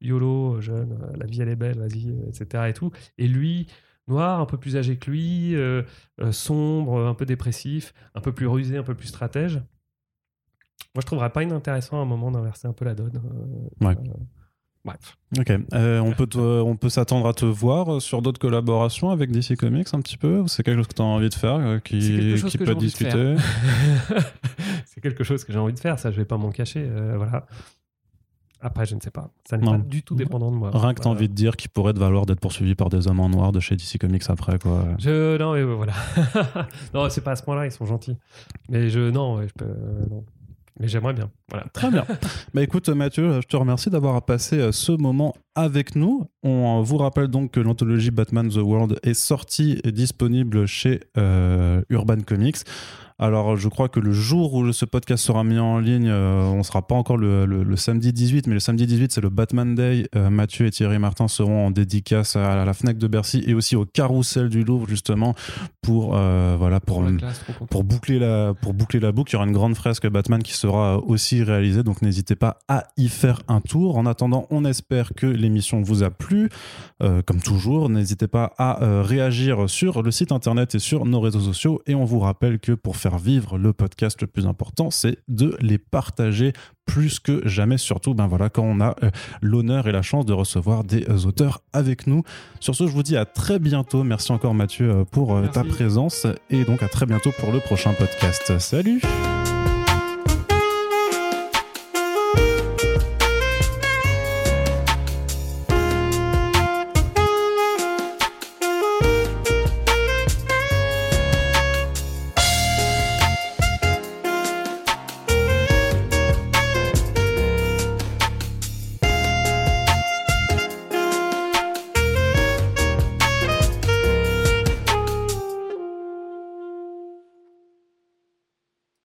S2: YOLO, jeune, la vie elle est belle, vas-y, etc. Et tout. Et lui, noir, un peu plus âgé que lui, sombre, un peu dépressif, un peu plus rusé, un peu plus stratège. Moi, je trouverais pas inintéressant à un moment d'inverser un peu la donne.
S1: ouais. Bref. Ok. Euh, on peut, on peut s'attendre à te voir sur d'autres collaborations avec DC Comics un petit peu C'est quelque chose que tu as envie de faire, euh, qui, qui peut discuter
S2: C'est quelque chose que j'ai envie de faire, ça je vais pas m'en cacher. Euh, voilà. Après, je ne sais pas. Ça n'est pas du tout dépendant de moi.
S1: Rien que tu as envie de dire qu'il pourrait te valoir d'être poursuivi par des hommes en noir de chez DC Comics après, quoi.
S2: Je, non, mais voilà. non, c'est pas à ce point-là, ils sont gentils. Mais je, non, je peux, non. Mais j'aimerais bien. Voilà.
S1: Très bien. bah écoute Mathieu, je te remercie d'avoir passé euh, ce moment avec nous. On euh, vous rappelle donc que l'anthologie Batman The World est sortie et disponible chez euh, Urban Comics. Alors, je crois que le jour où ce podcast sera mis en ligne, euh, on ne sera pas encore le, samedi 18, mais le samedi 18, c'est le Batman Day. Euh, Mathieu et Thierry Martin seront en dédicace à la Fnac de Bercy et aussi au Carrousel du Louvre, justement, pour, euh, voilà, pour, pour, boucler la, pour boucler la boucle. Il y aura une grande fresque Batman qui sera aussi réalisée, donc n'hésitez pas à y faire un tour. En attendant, on espère que l'émission vous a plu. comme toujours, n'hésitez pas à réagir sur le site internet et sur nos réseaux sociaux. Et on vous rappelle que pour faire vivre le podcast, le plus important, c'est de les partager plus que jamais, surtout ben voilà, quand on a euh, l'honneur et la chance de recevoir des euh, auteurs avec nous. Sur ce, je vous dis à très bientôt. Merci encore Mathieu euh, pour ta présence et donc à très bientôt pour le prochain podcast. Salut